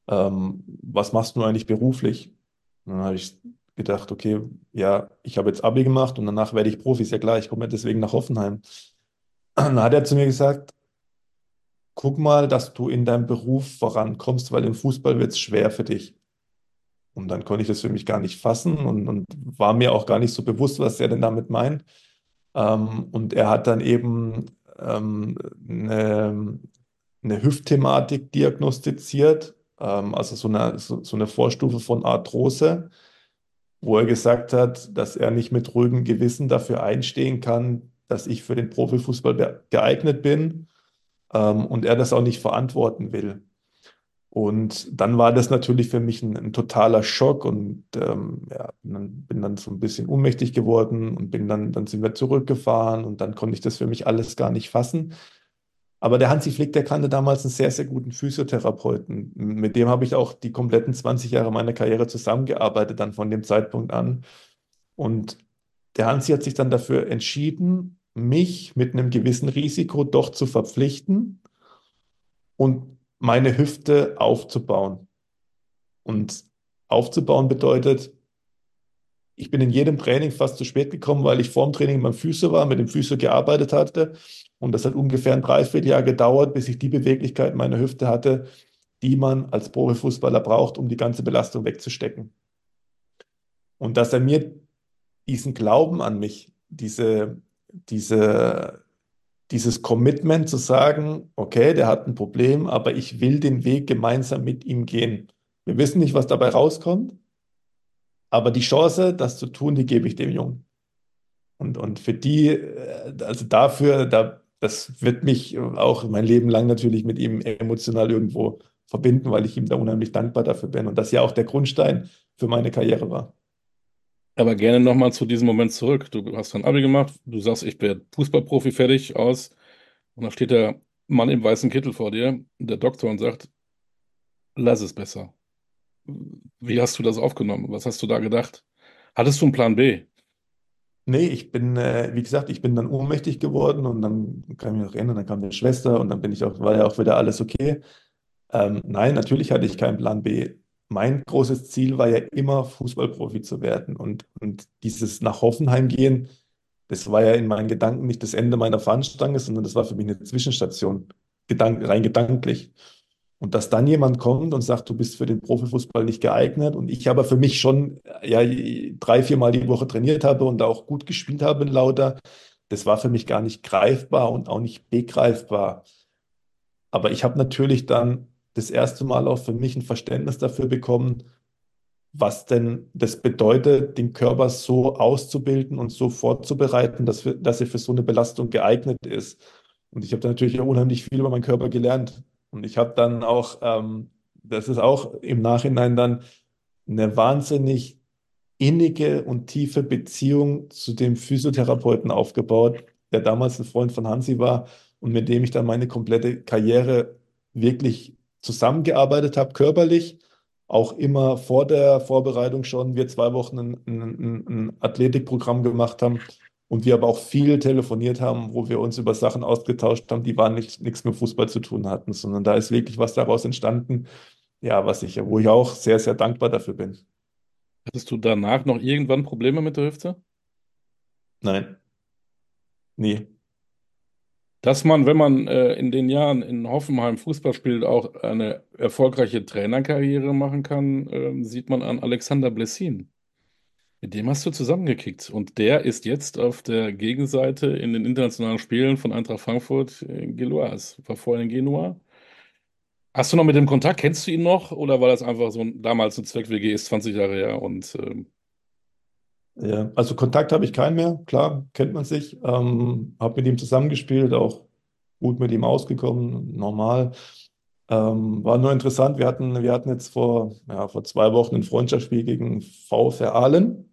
S2: ähm, was machst du eigentlich beruflich? Und dann habe ich gedacht, okay, ja, ich habe jetzt Abi gemacht und danach werde ich Profi. Ist ja klar, ich komme ja deswegen nach Hoffenheim. Dann hat er zu mir gesagt, guck mal, dass du in deinem Beruf vorankommst, weil im Fußball wird es schwer für dich. Und dann konnte ich das für mich gar nicht fassen und, und war mir auch gar nicht so bewusst, was er denn damit meint. Ähm, und er hat dann eben ähm, eine, eine Hüftthematik diagnostiziert, ähm, also so eine, so, so eine Vorstufe von Arthrose, wo er gesagt hat, dass er nicht mit ruhigem Gewissen dafür einstehen kann, dass ich für den Profifußball geeignet bin, ähm, und er das auch nicht verantworten will. Und dann war das natürlich für mich ein, ein totaler Schock und ähm, ja, dann, bin dann so ein bisschen ohnmächtig geworden und bin dann, dann sind wir zurückgefahren und dann konnte ich das für mich alles gar nicht fassen. Aber der Hansi Flick, der kannte damals einen sehr, sehr guten Physiotherapeuten. Mit dem habe ich auch die kompletten 20 Jahre meiner Karriere zusammengearbeitet, dann von dem Zeitpunkt an. Und der Hansi hat sich dann dafür entschieden, mich mit einem gewissen Risiko doch zu verpflichten und meine Hüfte aufzubauen. Und aufzubauen bedeutet, ich bin in jedem Training fast zu spät gekommen, weil ich vorm Training beim Füße war, mit dem Füße gearbeitet hatte. Und das hat ungefähr ein Dreivierteljahr gedauert, bis ich die Beweglichkeit meiner Hüfte hatte, die man als Profifußballer braucht, um die ganze Belastung wegzustecken. Und dass er mir diesen Glauben an mich, diese, diese dieses Commitment zu sagen, okay, der hat ein Problem, aber ich will den Weg gemeinsam mit ihm gehen. Wir wissen nicht, was dabei rauskommt, aber die Chance, das zu tun, die gebe ich dem Jungen. Und, und für die, äh, also dafür, da, das wird mich auch mein Leben lang natürlich mit ihm emotional irgendwo verbinden, weil ich ihm da unheimlich dankbar dafür bin und das ja auch der Grundstein für meine Karriere war.
S1: Aber gerne nochmal zu diesem Moment zurück. Du hast dein Abi gemacht, du sagst, ich bin Fußballprofi fertig aus. Und da steht der Mann im weißen Kittel vor dir, der Doktor, und sagt, lass es besser. Wie hast du das aufgenommen? Was hast du da gedacht? Hattest du einen Plan B?
S2: Nee, ich bin, äh, wie gesagt, ich bin dann ohnmächtig geworden und dann kann ich mich noch erinnern, dann kam meine Schwester und dann bin ich auch, war ja auch wieder alles okay. Ähm, nein, natürlich hatte ich keinen Plan B mein großes Ziel war ja immer, Fußballprofi zu werden. Und, und dieses nach Hoffenheim gehen, das war ja in meinen Gedanken nicht das Ende meiner Fahnenstange, sondern das war für mich eine Zwischenstation, gedank rein gedanklich. Und dass dann jemand kommt und sagt, du bist für den Profifußball nicht geeignet und ich aber für mich schon ja, drei, vier Mal die Woche trainiert habe und auch gut gespielt habe in Lauter, das war für mich gar nicht greifbar und auch nicht begreifbar. Aber ich habe natürlich dann das erste Mal auch für mich ein Verständnis dafür bekommen, was denn das bedeutet, den Körper so auszubilden und so vorzubereiten, dass, wir, dass er für so eine Belastung geeignet ist. Und ich habe da natürlich auch unheimlich viel über meinen Körper gelernt. Und ich habe dann auch, ähm, das ist auch im Nachhinein dann eine wahnsinnig innige und tiefe Beziehung zu dem Physiotherapeuten aufgebaut, der damals ein Freund von Hansi war und mit dem ich dann meine komplette Karriere wirklich zusammengearbeitet habe, körperlich, auch immer vor der Vorbereitung schon, wir zwei Wochen ein, ein, ein Athletikprogramm gemacht haben und wir aber auch viel telefoniert haben, wo wir uns über Sachen ausgetauscht haben, die waren nicht, nichts mit Fußball zu tun hatten, sondern da ist wirklich was daraus entstanden, ja, was ich, wo ich auch sehr, sehr dankbar dafür bin.
S1: Hattest du danach noch irgendwann Probleme mit der Hüfte?
S2: Nein. Nie
S1: dass man, wenn man äh, in den Jahren in Hoffenheim Fußball spielt, auch eine erfolgreiche Trainerkarriere machen kann, äh, sieht man an Alexander Blessin. Mit dem hast du zusammengekickt. Und der ist jetzt auf der Gegenseite in den internationalen Spielen von Eintracht Frankfurt in Geloas. War vorher in Genua. Hast du noch mit dem Kontakt? Kennst du ihn noch? Oder war das einfach so ein, damals ein Zweck-WG, ist 20 Jahre her und äh,
S2: ja, also Kontakt habe ich keinen mehr, klar, kennt man sich. Ähm, habe mit ihm zusammengespielt, auch gut mit ihm ausgekommen, normal. Ähm, war nur interessant, wir hatten, wir hatten jetzt vor, ja, vor zwei Wochen ein Freundschaftsspiel gegen VfR Aalen.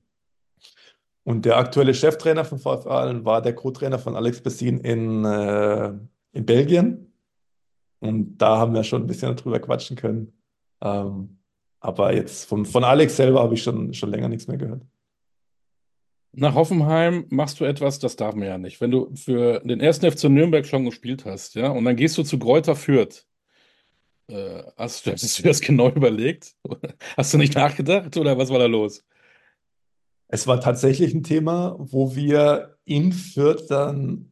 S2: Und der aktuelle Cheftrainer von VfR Aalen war der Co-Trainer von Alex Bessin in, äh, in Belgien. Und da haben wir schon ein bisschen drüber quatschen können. Ähm, aber jetzt von, von Alex selber habe ich schon, schon länger nichts mehr gehört.
S1: Nach Hoffenheim machst du etwas, das darf man ja nicht. Wenn du für den ersten FC Nürnberg schon gespielt hast, ja, und dann gehst du zu Greuther Fürth. Äh, hast, hast du das genau überlegt? Hast du nicht nachgedacht oder was war da los?
S2: Es war tatsächlich ein Thema, wo wir in Fürth dann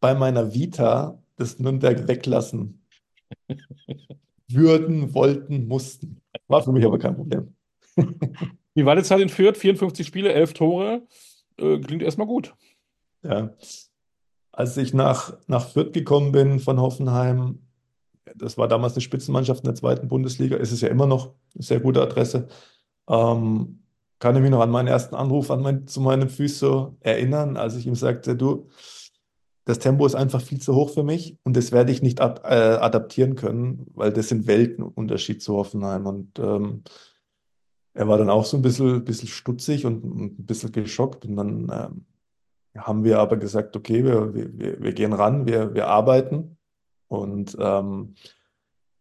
S2: bei meiner Vita das Nürnberg weglassen würden, wollten, mussten. War für mich aber kein Problem.
S1: Wie war die Zeit in Fürth? 54 Spiele, 11 Tore äh, klingt erstmal gut.
S2: Ja. Als ich nach, nach Fürth gekommen bin von Hoffenheim, das war damals eine Spitzenmannschaft in der zweiten Bundesliga, ist es ja immer noch eine sehr gute Adresse. Ähm, kann ich mich noch an meinen ersten Anruf an mein, zu meinem Physio erinnern, als ich ihm sagte, du, das Tempo ist einfach viel zu hoch für mich und das werde ich nicht ad, äh, adaptieren können, weil das sind Weltenunterschied zu Hoffenheim. Und ähm, er war dann auch so ein bisschen, bisschen stutzig und, und ein bisschen geschockt. Und dann ähm, haben wir aber gesagt, okay, wir, wir, wir gehen ran, wir, wir arbeiten. Und ähm,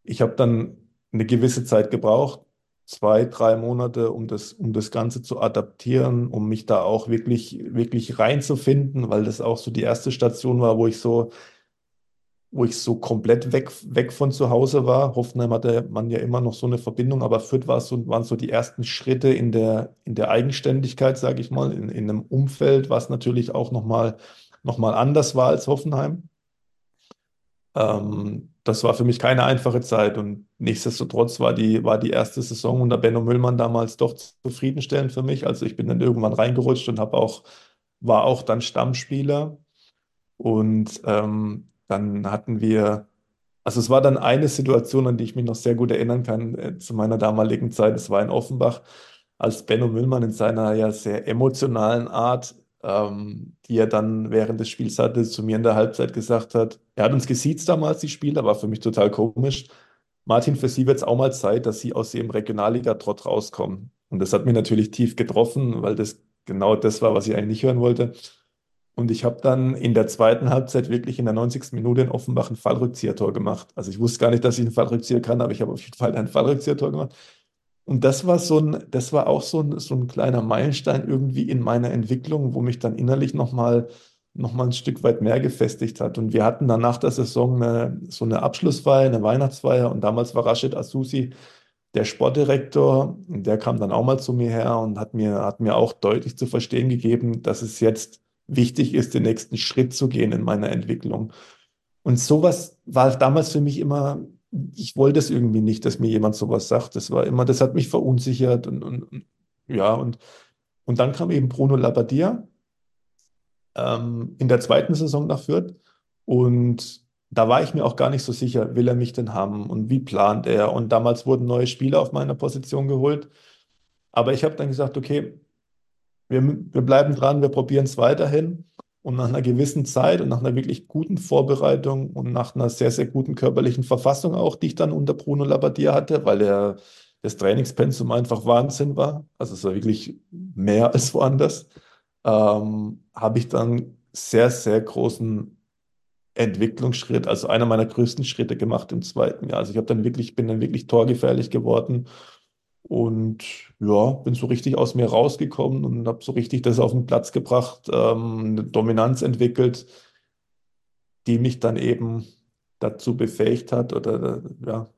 S2: ich habe dann eine gewisse Zeit gebraucht, zwei, drei Monate, um das, um das Ganze zu adaptieren, um mich da auch wirklich, wirklich reinzufinden, weil das auch so die erste Station war, wo ich so, wo ich so komplett weg, weg von zu Hause war. Hoffenheim hatte man ja immer noch so eine Verbindung, aber Fürth war so, waren so die ersten Schritte in der, in der Eigenständigkeit, sage ich mal, in, in einem Umfeld, was natürlich auch nochmal noch mal anders war als Hoffenheim. Ähm, das war für mich keine einfache Zeit und nichtsdestotrotz war die, war die erste Saison unter Benno Müllmann damals doch zufriedenstellend für mich. Also ich bin dann irgendwann reingerutscht und habe auch, war auch dann Stammspieler und ähm, dann hatten wir, also es war dann eine Situation, an die ich mich noch sehr gut erinnern kann äh, zu meiner damaligen Zeit. Es war in Offenbach, als Benno Müllmann in seiner ja sehr emotionalen Art ähm, die er dann während des Spiels hatte, zu mir in der Halbzeit gesagt hat, er hat uns gesiezt damals, die Spieler, war für mich total komisch. Martin, für Sie wird es auch mal Zeit, dass Sie aus Ihrem Regionalliga-Trott rauskommen. Und das hat mich natürlich tief getroffen, weil das genau das war, was ich eigentlich nicht hören wollte. Und ich habe dann in der zweiten Halbzeit wirklich in der 90. Minute in Offenbach ein Fallrückzieher-Tor gemacht. Also ich wusste gar nicht, dass ich einen Fallrückzieher kann, aber ich habe auf jeden Fall ein Fallrückzieher-Tor gemacht. Und das war so ein, das war auch so ein, so ein kleiner Meilenstein irgendwie in meiner Entwicklung, wo mich dann innerlich nochmal noch mal ein Stück weit mehr gefestigt hat. Und wir hatten dann nach der Saison eine, so eine Abschlussfeier, eine Weihnachtsfeier. Und damals war Rashid Asusi der Sportdirektor. Und der kam dann auch mal zu mir her und hat mir, hat mir auch deutlich zu verstehen gegeben, dass es jetzt wichtig ist, den nächsten Schritt zu gehen in meiner Entwicklung. Und sowas war damals für mich immer ich wollte es irgendwie nicht, dass mir jemand sowas sagt. Das war immer, das hat mich verunsichert und, und ja, und, und dann kam eben Bruno Labbadia ähm, in der zweiten Saison nach Fürth und da war ich mir auch gar nicht so sicher, will er mich denn haben und wie plant er? Und damals wurden neue Spieler auf meiner Position geholt. Aber ich habe dann gesagt, okay, wir, wir bleiben dran, wir probieren es weiterhin. Und nach einer gewissen Zeit und nach einer wirklich guten Vorbereitung und nach einer sehr, sehr guten körperlichen Verfassung auch, die ich dann unter Bruno Labbadia hatte, weil er das Trainingspensum einfach Wahnsinn war, also es war wirklich mehr als woanders, ähm, habe ich dann sehr, sehr großen Entwicklungsschritt, also einer meiner größten Schritte gemacht im zweiten Jahr. Also ich habe dann wirklich, bin dann wirklich torgefährlich geworden und ja, bin so richtig aus mir rausgekommen und habe so richtig das auf den Platz gebracht, ähm, eine Dominanz entwickelt, die mich dann eben dazu befähigt hat oder ja,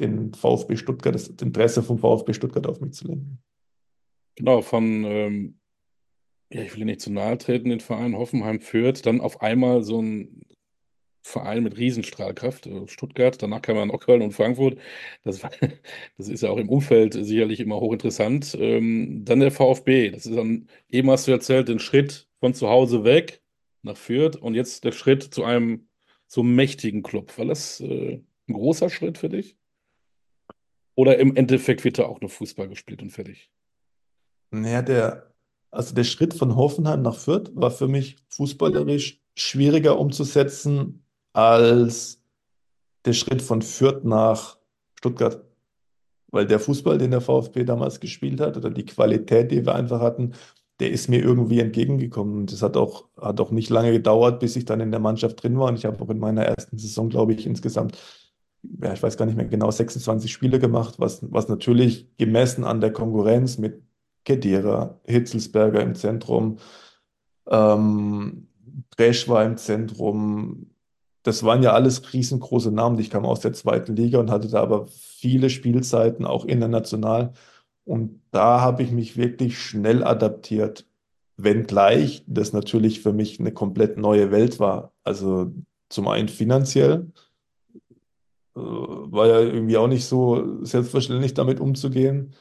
S2: den VfB Stuttgart, das Interesse vom VfB Stuttgart auf mich zu lenken.
S1: Genau, von, ähm, ja, ich will nicht zu nahe treten, den Verein Hoffenheim führt, dann auf einmal so ein Verein mit Riesenstrahlkraft, äh, Stuttgart, danach kam dann auch Köln und Frankfurt. Das, war, das ist ja auch im Umfeld sicherlich immer hochinteressant. Ähm, dann der VfB, das ist dann, eben hast du erzählt, den Schritt von zu Hause weg nach Fürth und jetzt der Schritt zu einem so mächtigen Club. War das äh, ein großer Schritt für dich? Oder im Endeffekt wird da auch nur Fußball gespielt und fertig?
S2: Naja, der, also der Schritt von Hoffenheim nach Fürth war für mich fußballerisch schwieriger umzusetzen als der Schritt von Fürth nach Stuttgart. Weil der Fußball, den der VfB damals gespielt hat, oder die Qualität, die wir einfach hatten, der ist mir irgendwie entgegengekommen. Und das hat auch, hat auch nicht lange gedauert, bis ich dann in der Mannschaft drin war. Und ich habe auch in meiner ersten Saison, glaube ich, insgesamt, ja, ich weiß gar nicht mehr genau, 26 Spiele gemacht, was, was natürlich gemessen an der Konkurrenz mit Kedira, Hitzelsberger im Zentrum, ähm, Bresch war im Zentrum, das waren ja alles riesengroße Namen. Ich kam aus der zweiten Liga und hatte da aber viele Spielzeiten, auch international. Und da habe ich mich wirklich schnell adaptiert, wenngleich das natürlich für mich eine komplett neue Welt war. Also zum einen finanziell, äh, war ja irgendwie auch nicht so selbstverständlich damit umzugehen.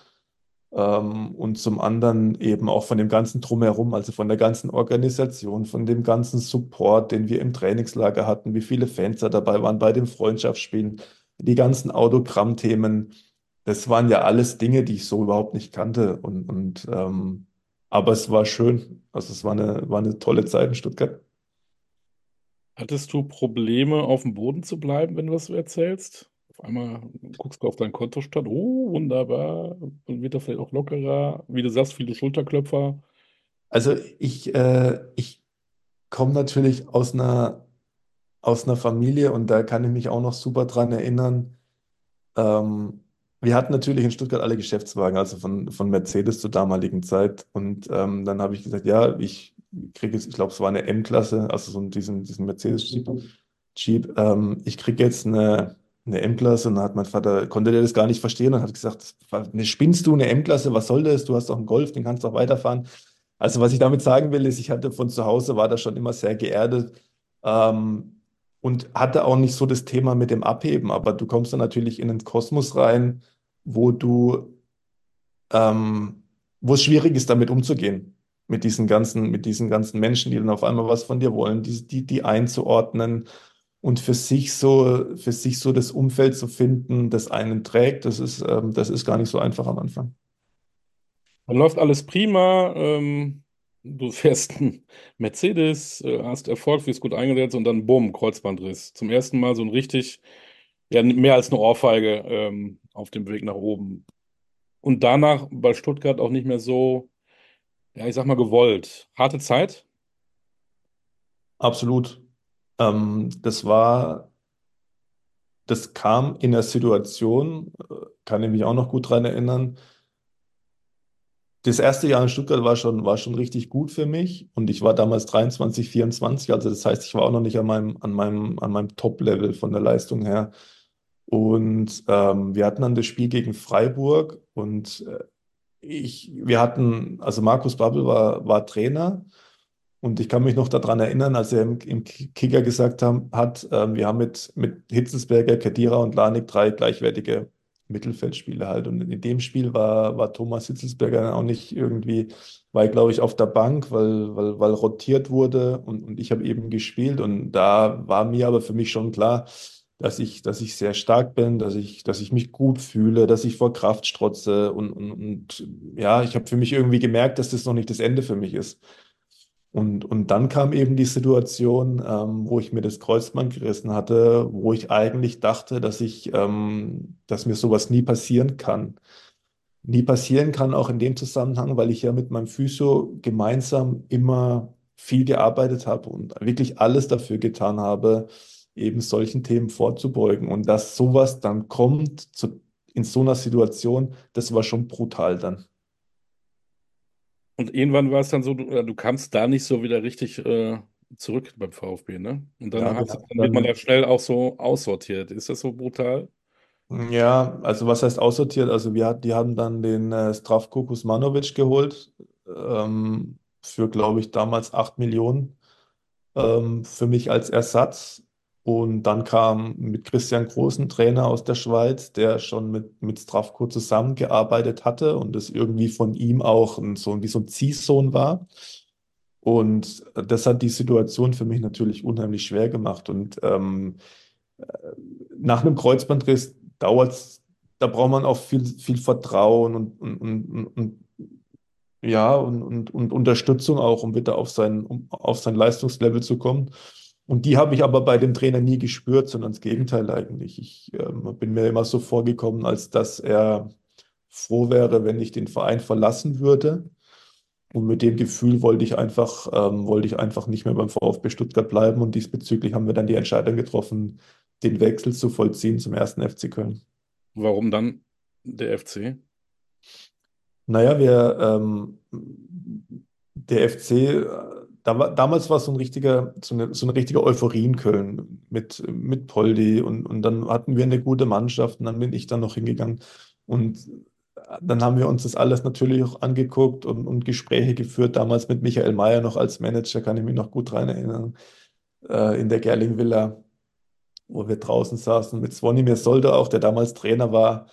S2: Ähm, und zum anderen eben auch von dem ganzen Drumherum, also von der ganzen Organisation, von dem ganzen Support, den wir im Trainingslager hatten, wie viele Fans da dabei waren bei den Freundschaftsspielen, die ganzen Autogrammthemen. Das waren ja alles Dinge, die ich so überhaupt nicht kannte. Und, und ähm, aber es war schön. Also es war eine, war eine tolle Zeit in Stuttgart.
S1: Hattest du Probleme, auf dem Boden zu bleiben, wenn du das so erzählst? Auf einmal guckst du auf deinen Kontostand, oh, wunderbar, und wird das vielleicht auch lockerer. Wie du sagst, viele Schulterklopfer.
S2: Also ich, äh, ich komme natürlich aus einer, aus einer Familie und da kann ich mich auch noch super dran erinnern. Ähm, wir hatten natürlich in Stuttgart alle Geschäftswagen, also von, von Mercedes zur damaligen Zeit. Und ähm, dann habe ich gesagt, ja, ich kriege jetzt, ich glaube, es war eine M-Klasse, also so diesen, diesen Mercedes Jeep. Jeep ähm, ich kriege jetzt eine, eine M-Klasse und dann hat mein Vater, konnte der das gar nicht verstehen und hat gesagt, ne, spinnst du eine M-Klasse, was soll das? Du hast doch einen Golf, den kannst du auch weiterfahren. Also was ich damit sagen will, ist, ich hatte von zu Hause, war da schon immer sehr geerdet ähm, und hatte auch nicht so das Thema mit dem Abheben, aber du kommst dann natürlich in einen Kosmos rein, wo du, ähm, wo es schwierig ist, damit umzugehen mit diesen ganzen, mit diesen ganzen Menschen, die dann auf einmal was von dir wollen, die, die, die einzuordnen und für sich so, für sich so das Umfeld zu finden, das einen trägt, das ist, ähm, das ist gar nicht so einfach am Anfang.
S1: Dann läuft alles prima. Ähm, du fährst einen Mercedes, äh, hast Erfolg, wirst gut eingesetzt und dann bumm, Kreuzbandriss. Zum ersten Mal so ein richtig, ja, mehr als eine Ohrfeige ähm, auf dem Weg nach oben. Und danach bei Stuttgart auch nicht mehr so ja, ich sag mal gewollt. Harte Zeit?
S2: Absolut. Ähm, das war, das kam in der Situation, äh, kann ich mich auch noch gut dran erinnern. Das erste Jahr in Stuttgart war schon, war schon richtig gut für mich und ich war damals 23, 24, also das heißt, ich war auch noch nicht an meinem, an meinem, an meinem Top-Level von der Leistung her. Und ähm, wir hatten dann das Spiel gegen Freiburg und äh, ich, wir hatten, also Markus Babbel war, war Trainer und ich kann mich noch daran erinnern, als er im, im Kicker gesagt haben, hat, äh, wir haben mit, mit Hitzelsberger, Kedira und Lanik drei gleichwertige Mittelfeldspiele halt. Und in dem Spiel war, war Thomas Hitzelsberger auch nicht irgendwie, war glaube ich auf der Bank, weil, weil, weil rotiert wurde und, und ich habe eben gespielt und da war mir aber für mich schon klar, dass ich, dass ich sehr stark bin, dass ich, dass ich mich gut fühle, dass ich vor Kraft strotze und, und, und ja, ich habe für mich irgendwie gemerkt, dass das noch nicht das Ende für mich ist. Und, und dann kam eben die Situation, ähm, wo ich mir das Kreuzband gerissen hatte, wo ich eigentlich dachte, dass ich, ähm, dass mir sowas nie passieren kann. Nie passieren kann, auch in dem Zusammenhang, weil ich ja mit meinem Physio gemeinsam immer viel gearbeitet habe und wirklich alles dafür getan habe, eben solchen Themen vorzubeugen. Und dass sowas dann kommt zu, in so einer Situation, das war schon brutal dann.
S1: Und irgendwann war es dann so, du, du kamst da nicht so wieder richtig äh, zurück beim VfB, ne? Und dann, ja, dann wird man da schnell auch so aussortiert. Ist das so brutal?
S2: Ja, also was heißt aussortiert? Also wir, die haben dann den äh, Stravko Kuzmanovic geholt, ähm, für, glaube ich, damals 8 Millionen ähm, für mich als Ersatz. Und dann kam mit Christian Groß ein Trainer aus der Schweiz, der schon mit, mit Strafco zusammengearbeitet hatte und es irgendwie von ihm auch ein, so, wie so ein Ziehsohn war. Und das hat die Situation für mich natürlich unheimlich schwer gemacht. Und ähm, nach einem Kreuzbandriss dauert es, da braucht man auch viel, viel Vertrauen und, und, und, und ja, und, und, und Unterstützung auch, um wieder auf sein, um auf sein Leistungslevel zu kommen. Und die habe ich aber bei dem Trainer nie gespürt, sondern das Gegenteil eigentlich. Ich äh, bin mir immer so vorgekommen, als dass er froh wäre, wenn ich den Verein verlassen würde. Und mit dem Gefühl wollte ich einfach, ähm, wollte ich einfach nicht mehr beim VfB Stuttgart bleiben. Und diesbezüglich haben wir dann die Entscheidung getroffen, den Wechsel zu vollziehen zum ersten FC Köln.
S1: Warum dann der FC?
S2: Naja, wir, ähm, der FC da damals war es so ein richtiger, so eine, so eine richtige Euphorie in Köln mit, mit Poldi und, und dann hatten wir eine gute Mannschaft und dann bin ich dann noch hingegangen. Und dann haben wir uns das alles natürlich auch angeguckt und, und Gespräche geführt, damals mit Michael Mayer noch als Manager, kann ich mich noch gut dran erinnern, äh, in der Gerling Villa, wo wir draußen saßen mit Svonimir Solde auch, der damals Trainer war,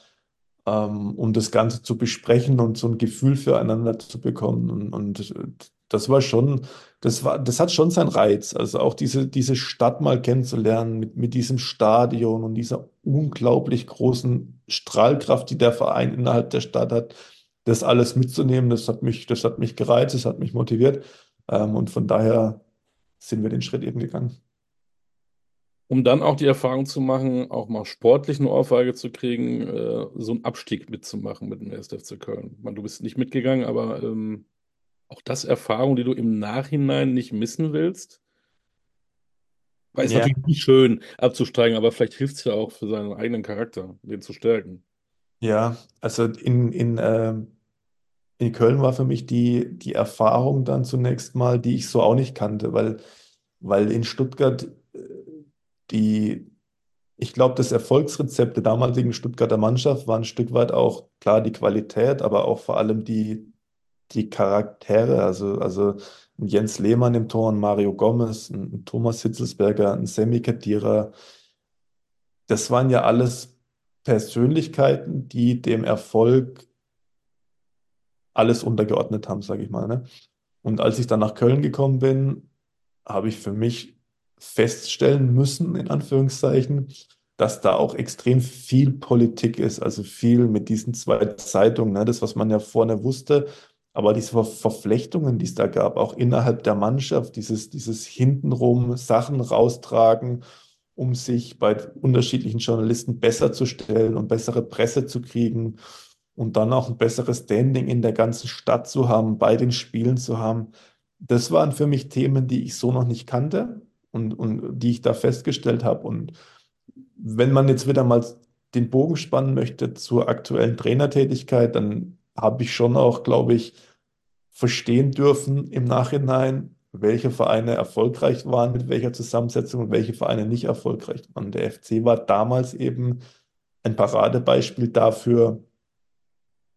S2: ähm, um das Ganze zu besprechen und so ein Gefühl füreinander zu bekommen. Und, und das war schon, das war, das hat schon seinen Reiz. Also auch diese, diese Stadt mal kennenzulernen mit, mit diesem Stadion und dieser unglaublich großen Strahlkraft, die der Verein innerhalb der Stadt hat, das alles mitzunehmen, das hat mich, das hat mich gereizt, das hat mich motiviert. Ähm, und von daher sind wir den Schritt eben gegangen.
S1: Um dann auch die Erfahrung zu machen, auch mal sportlich eine Ohrfeige zu kriegen, äh, so einen Abstieg mitzumachen mit dem 1. FC Köln. Meine, du bist nicht mitgegangen, aber ähm, auch das Erfahrung, die du im Nachhinein nicht missen willst. Weil es
S2: Ja,
S1: natürlich nicht schön abzusteigen, aber vielleicht hilft es ja auch für seinen eigenen Charakter, den zu stärken.
S2: ja, also in, in, ähm, in Köln war für mich die, die Erfahrung dann zunächst mal, die ich so auch nicht kannte, weil, weil in Stuttgart äh, die, ich glaube, das Erfolgsrezept der damaligen Stuttgarter Mannschaft war ein Stück weit auch klar die Qualität, aber auch vor allem die, die Charaktere. Also, also Jens Lehmann im Tor, ein Mario Gomez, ein, ein Thomas Hitzelsberger, ein Semi Khedira. Das waren ja alles Persönlichkeiten, die dem Erfolg alles untergeordnet haben, sage ich mal, ne? Und als ich dann nach Köln gekommen bin, habe ich für mich feststellen müssen, in Anführungszeichen, dass da auch extrem viel Politik ist, also viel mit diesen zwei Zeitungen, ne? Das, was man ja vorne wusste, aber diese Ver Verflechtungen, die es da gab, auch innerhalb der Mannschaft, dieses, dieses hintenrum Sachen raustragen, um sich bei unterschiedlichen Journalisten besser zu stellen und bessere Presse zu kriegen und dann auch ein besseres Standing in der ganzen Stadt zu haben, bei den Spielen zu haben. Das waren für mich Themen, die ich so noch nicht kannte und, und die ich da festgestellt habe. Und wenn man jetzt wieder mal den Bogen spannen möchte zur aktuellen Trainertätigkeit, dann habe ich schon auch, glaube ich, verstehen dürfen im Nachhinein, welche Vereine erfolgreich waren, mit welcher Zusammensetzung und welche Vereine nicht erfolgreich waren. Der FC war damals eben ein Paradebeispiel dafür,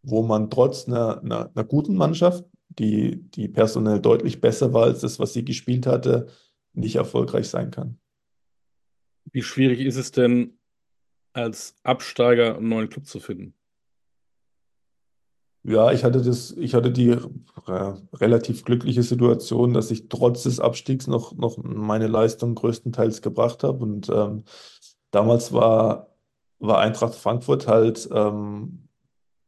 S2: wo man trotz einer, einer, einer guten Mannschaft, die, die personell deutlich besser war als das, was sie gespielt hatte, nicht erfolgreich sein kann.
S1: Wie schwierig ist es denn, als Absteiger einen neuen Club zu finden?
S2: Ja, ich hatte das, ich hatte die äh, relativ glückliche Situation, dass ich trotz des Abstiegs noch, noch meine Leistung größtenteils gebracht habe. Und ähm, damals war, war Eintracht Frankfurt halt ähm,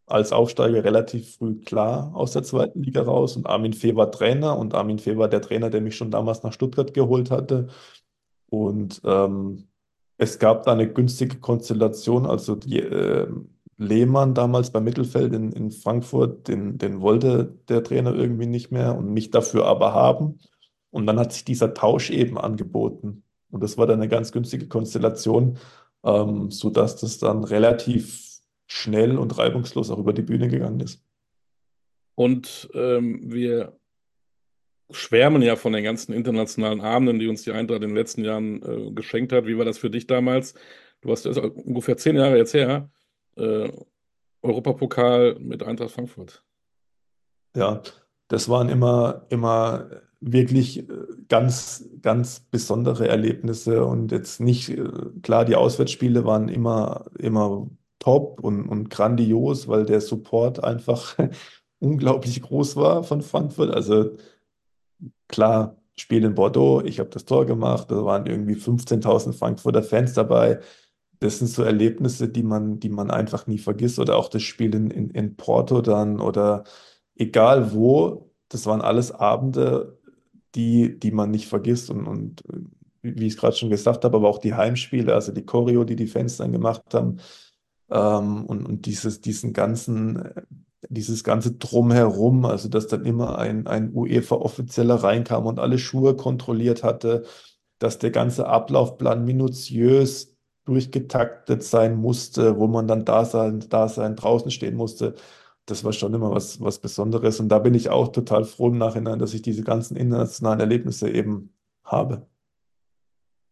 S2: als Aufsteiger relativ früh klar aus der zweiten Liga raus. Und Armin Fee war Trainer und Armin Fee war der Trainer, der mich schon damals nach Stuttgart geholt hatte. Und ähm, es gab da eine günstige Konstellation. Also die, äh, Lehmann damals beim Mittelfeld in, in Frankfurt, den, den wollte der Trainer irgendwie nicht mehr und mich dafür aber haben. Und dann hat sich dieser Tausch eben angeboten. Und das war dann eine ganz günstige Konstellation, ähm, sodass das dann relativ schnell und reibungslos auch über die Bühne gegangen ist.
S1: Und ähm, wir schwärmen ja von den ganzen internationalen Abenden, die uns die Eintracht in den letzten Jahren äh, geschenkt hat. Wie war das für dich damals? Du ist ungefähr zehn Jahre jetzt her. Äh, Europapokal mit Eintracht Frankfurt.
S2: Ja, das waren immer, immer wirklich äh, ganz, ganz besondere Erlebnisse und jetzt nicht, äh, klar, die Auswärtsspiele waren immer, immer top und, und grandios, weil der Support einfach unglaublich groß war von Frankfurt. Also klar, Spiel in Bordeaux, ich habe das Tor gemacht, da waren irgendwie 15.000 Frankfurter Fans dabei. Das sind so Erlebnisse, die man, die man einfach nie vergisst. Oder auch das Spiel in, in, in Porto dann oder egal wo, das waren alles Abende, die, die man nicht vergisst. Und, und wie ich es gerade schon gesagt habe, aber auch die Heimspiele, also die Choreo, die die Fans dann gemacht haben ähm, und, und dieses, diesen ganzen, dieses ganze Drumherum, also dass dann immer ein, ein UEFA-Offizieller reinkam und alle Schuhe kontrolliert hatte, dass der ganze Ablaufplan minutiös durchgetaktet sein musste, wo man dann da sein, da sein, draußen stehen musste. Das war schon immer was, was Besonderes. Und da bin ich auch total froh im Nachhinein, dass ich diese ganzen internationalen Erlebnisse eben habe.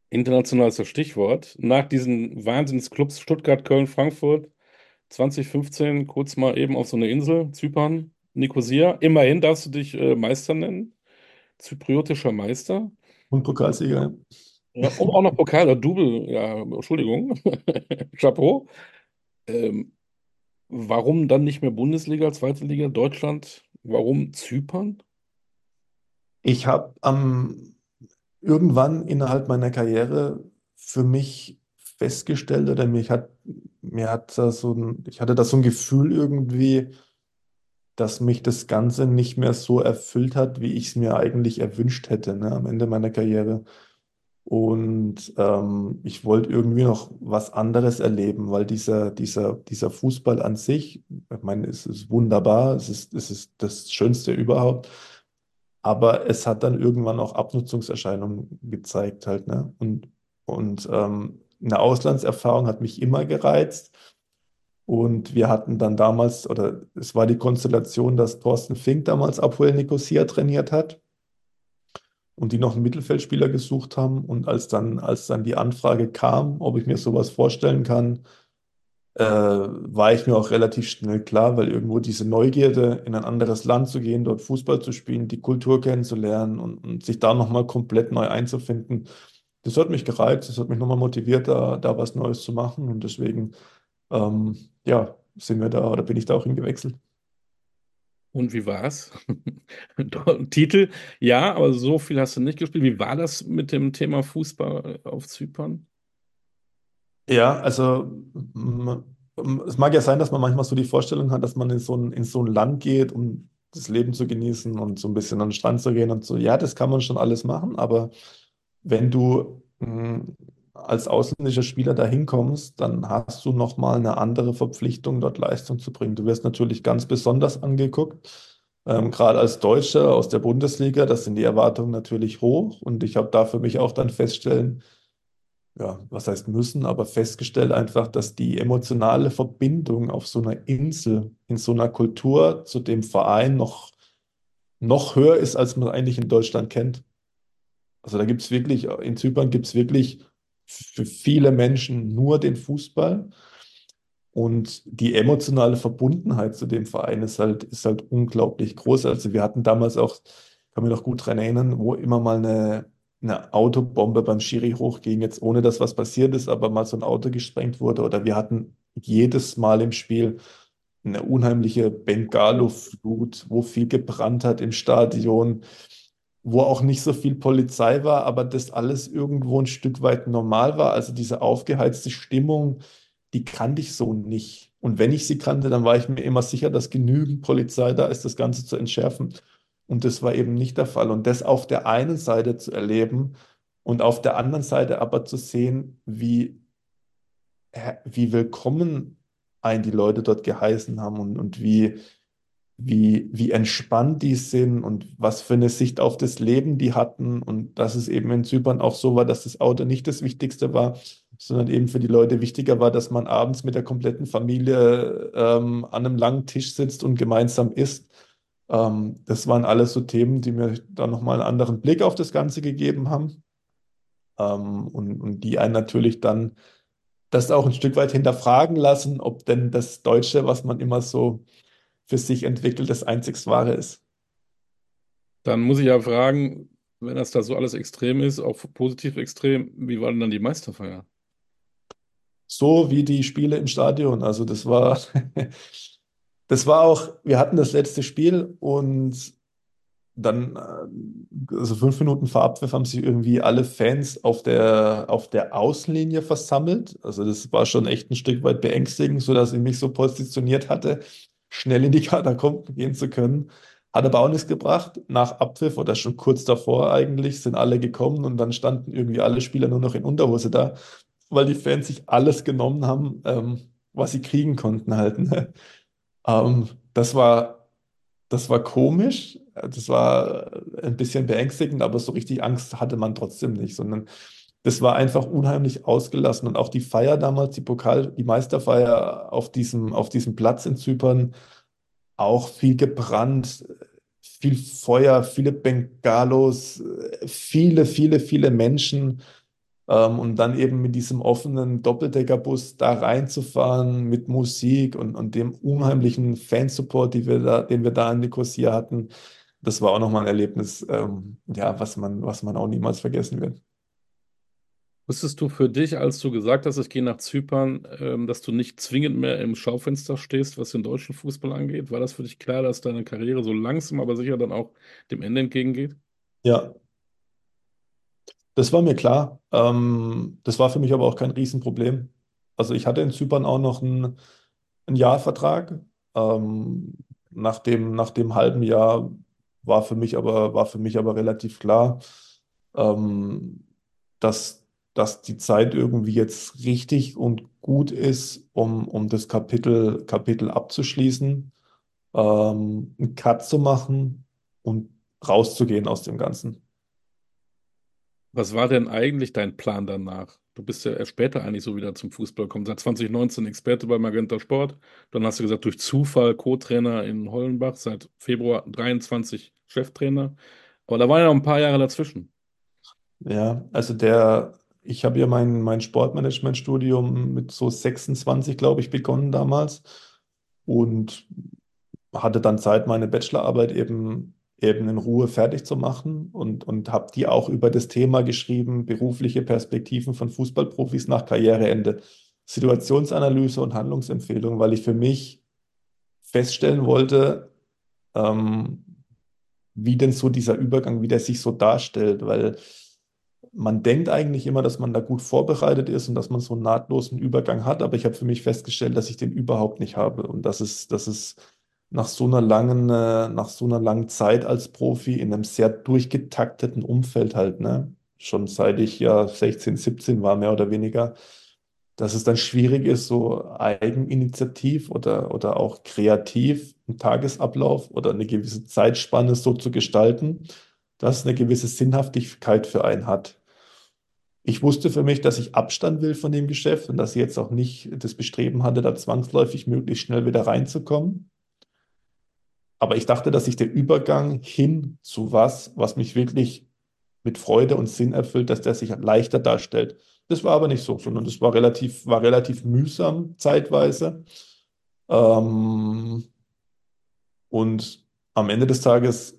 S1: International ist das Stichwort. Nach diesen Wahnsinnsclubs Stuttgart, Köln, Frankfurt 2015 kurz mal eben auf so eine Insel, Zypern, Nikosia. Immerhin darfst du dich äh, Meister nennen, zypriotischer Meister.
S2: Und Pokalsieger.
S1: Ja, und auch noch Pokal oder Double, ja, Entschuldigung, Chapeau. Ähm, warum dann nicht mehr Bundesliga, zweite Liga, Deutschland? Warum Zypern?
S2: Ich habe am irgendwann innerhalb meiner Karriere für mich festgestellt oder mich hat, mir hat da so ein, ich hatte da so ein Gefühl irgendwie, dass mich das Ganze nicht mehr so erfüllt hat, wie ich es mir eigentlich erwünscht hätte, ne, am Ende meiner Karriere. Und ähm, ich wollte irgendwie noch was anderes erleben, weil dieser, dieser, dieser Fußball an sich, ich meine, es ist wunderbar, es ist, es ist das Schönste überhaupt, aber es hat dann irgendwann auch Abnutzungserscheinungen gezeigt halt, ne? Und, und ähm, eine Auslandserfahrung hat mich immer gereizt. Und wir hatten dann damals, oder es war die Konstellation, dass Thorsten Fink damals Apoel Nicosia trainiert hat und die noch einen Mittelfeldspieler gesucht haben. Und als dann, als dann die Anfrage kam, ob ich mir sowas vorstellen kann, äh, war ich mir auch relativ schnell klar, weil irgendwo diese Neugierde, in ein anderes Land zu gehen, dort Fußball zu spielen, die Kultur kennenzulernen und, und sich da nochmal komplett neu einzufinden, das hat mich gereizt, das hat mich nochmal motiviert, da, da was Neues zu machen. Und deswegen, ähm, ja, sind wir da oder bin ich da auch hingewechselt.
S1: Und wie war's? Titel, ja, aber so viel hast du nicht gespielt. Wie war das mit dem Thema Fußball auf Zypern?
S2: Ja, also es mag ja sein, dass man manchmal so die Vorstellung hat, dass man in so ein, in so ein Land geht, um das Leben zu genießen und so ein bisschen an den Strand zu gehen und so. Ja, das kann man schon alles machen, aber wenn du als ausländischer Spieler da hinkommst, dann hast du nochmal eine andere Verpflichtung, dort Leistung zu bringen. Du wirst natürlich ganz besonders angeguckt. Ähm, gerade als Deutscher aus der Bundesliga, das sind die Erwartungen natürlich hoch. Und ich habe da für mich auch dann feststellen, ja, was heißt müssen, aber festgestellt einfach, dass die emotionale Verbindung auf so einer Insel, in so einer Kultur zu dem Verein noch, noch höher ist, als man eigentlich in Deutschland kennt. Also da gibt es wirklich, in Zypern gibt es wirklich für viele Menschen nur den Fußball. Und die emotionale Verbundenheit zu dem Verein ist halt, ist halt unglaublich groß. Also wir hatten damals auch, kann mich noch gut daran erinnern, wo immer mal eine, eine Autobombe beim Schiri hochging, jetzt ohne dass was passiert ist, aber mal so ein Auto gesprengt wurde. Oder wir hatten jedes Mal im Spiel eine unheimliche Bengalo-Flut, wo viel gebrannt hat im Stadion wo auch nicht so viel Polizei war, aber das alles irgendwo ein Stück weit normal war. Also diese aufgeheizte Stimmung, die kannte ich so nicht. Und wenn ich sie kannte, dann war ich mir immer sicher, dass genügend Polizei da ist, das Ganze zu entschärfen. Und das war eben nicht der Fall. Und das auf der einen Seite zu erleben und auf der anderen Seite aber zu sehen, wie, wie willkommen ein die Leute dort geheißen haben und, und wie, wie, wie entspannt die sind und was für eine Sicht auf das Leben die hatten und dass es eben in Zypern auch so war, dass das Auto nicht das Wichtigste war, sondern eben für die Leute wichtiger war, dass man abends mit der kompletten Familie ähm, an einem langen Tisch sitzt und gemeinsam isst. Ähm, das waren alles so Themen, die mir dann nochmal einen anderen Blick auf das Ganze gegeben haben ähm, und, und die einen natürlich dann das auch ein Stück weit hinterfragen lassen, ob denn das Deutsche, was man immer so für sich entwickelt, das einzig Wahre ist.
S1: Dann muss ich ja fragen, wenn das da so alles extrem ist, auch positiv extrem, wie war denn dann die Meisterfeier?
S2: So wie die Spiele im Stadion. Also das war, das war auch, wir hatten das letzte Spiel und dann, äh, also fünf Minuten vor Abpfiff haben sich irgendwie alle Fans auf der, auf der Außenlinie versammelt. Also das war schon echt ein Stück weit beängstigend, sodass ich mich so positioniert hatte, schnell in die Katakomben gehen zu können. Hat aber auch nichts gebracht. Nach Abpfiff oder schon kurz davor eigentlich sind alle gekommen und dann standen irgendwie alle Spieler nur noch in Unterhose da, weil die Fans sich alles genommen haben, ähm, was sie kriegen konnten halt. Ne? Ähm, das war, das war komisch, das war ein bisschen beängstigend, aber so richtig Angst hatte man trotzdem nicht, sondern das war einfach unheimlich ausgelassen. Und auch die Feier damals, die Pokal, die Meisterfeier auf diesem, auf diesem Platz in Zypern, auch viel gebrannt, viel Feuer, viele Bengalos, viele, viele, viele Menschen. Ähm, und dann eben mit diesem offenen Doppeldeckerbus da reinzufahren mit Musik und, und dem unheimlichen Fansupport, die wir da, den wir da in Nicosia hatten, das war auch nochmal ein Erlebnis, ähm, ja, was man, was man auch niemals vergessen wird.
S1: Wusstest du für dich, als du gesagt hast, ich gehe nach Zypern, ähm, dass du nicht zwingend mehr im Schaufenster stehst, was den deutschen Fußball angeht? War das für dich klar, dass deine Karriere so langsam, aber sicher dann auch dem Ende entgegengeht?
S2: Ja, das war mir klar. Ähm, das war für mich aber auch kein Riesenproblem. Also ich hatte in Zypern auch noch einen, einen Jahrvertrag. Ähm, nach dem, nach dem halben Jahr war für mich aber, war für mich aber relativ klar, ähm, dass, dass die Zeit irgendwie jetzt richtig und gut ist, um, um das Kapitel, Kapitel abzuschließen, ähm, einen Cut zu machen und rauszugehen aus dem Ganzen.
S1: Was war denn eigentlich dein Plan danach? Du bist ja erst später eigentlich so wieder zum Fußball gekommen. Seit 2019 Experte bei Magenta Sport. Dann hast du gesagt, durch Zufall Co-Trainer in Hollenbach, seit Februar 23 Cheftrainer. Aber da waren ja noch ein paar Jahre dazwischen.
S2: Ja, also der, ich habe ja mein, mein Sportmanagement-Studium mit so 26, glaube ich, begonnen damals und hatte dann Zeit, meine Bachelorarbeit eben, eben in Ruhe fertig zu machen und, und habe die auch über das Thema geschrieben, berufliche Perspektiven von Fußballprofis nach Karriereende, Situationsanalyse und Handlungsempfehlung, weil ich für mich feststellen wollte, ähm, wie denn so dieser Übergang, wie der sich so darstellt, weil man denkt eigentlich immer, dass man da gut vorbereitet ist und dass man so einen nahtlosen Übergang hat, aber ich habe für mich festgestellt, dass ich den überhaupt nicht habe und dass es, dass es nach so einer langen, äh, nach so einer langen Zeit als Profi in einem sehr durchgetakteten Umfeld halt, ne, schon seit ich ja 16, 17 war, mehr oder weniger, dass es dann schwierig ist, so eigeninitiativ oder, oder auch kreativ einen Tagesablauf oder eine gewisse Zeitspanne so zu gestalten, dass es eine gewisse Sinnhaftigkeit für einen hat. Ich wusste für mich, dass ich Abstand will von dem Geschäft und dass ich jetzt auch nicht das Bestreben hatte, da zwangsläufig möglichst schnell wieder reinzukommen. Aber ich dachte, dass sich der Übergang hin zu was, was mich wirklich mit Freude und Sinn erfüllt, dass der sich leichter darstellt. Das war aber nicht so, sondern das war relativ, war relativ mühsam zeitweise. Ähm, und am Ende des Tages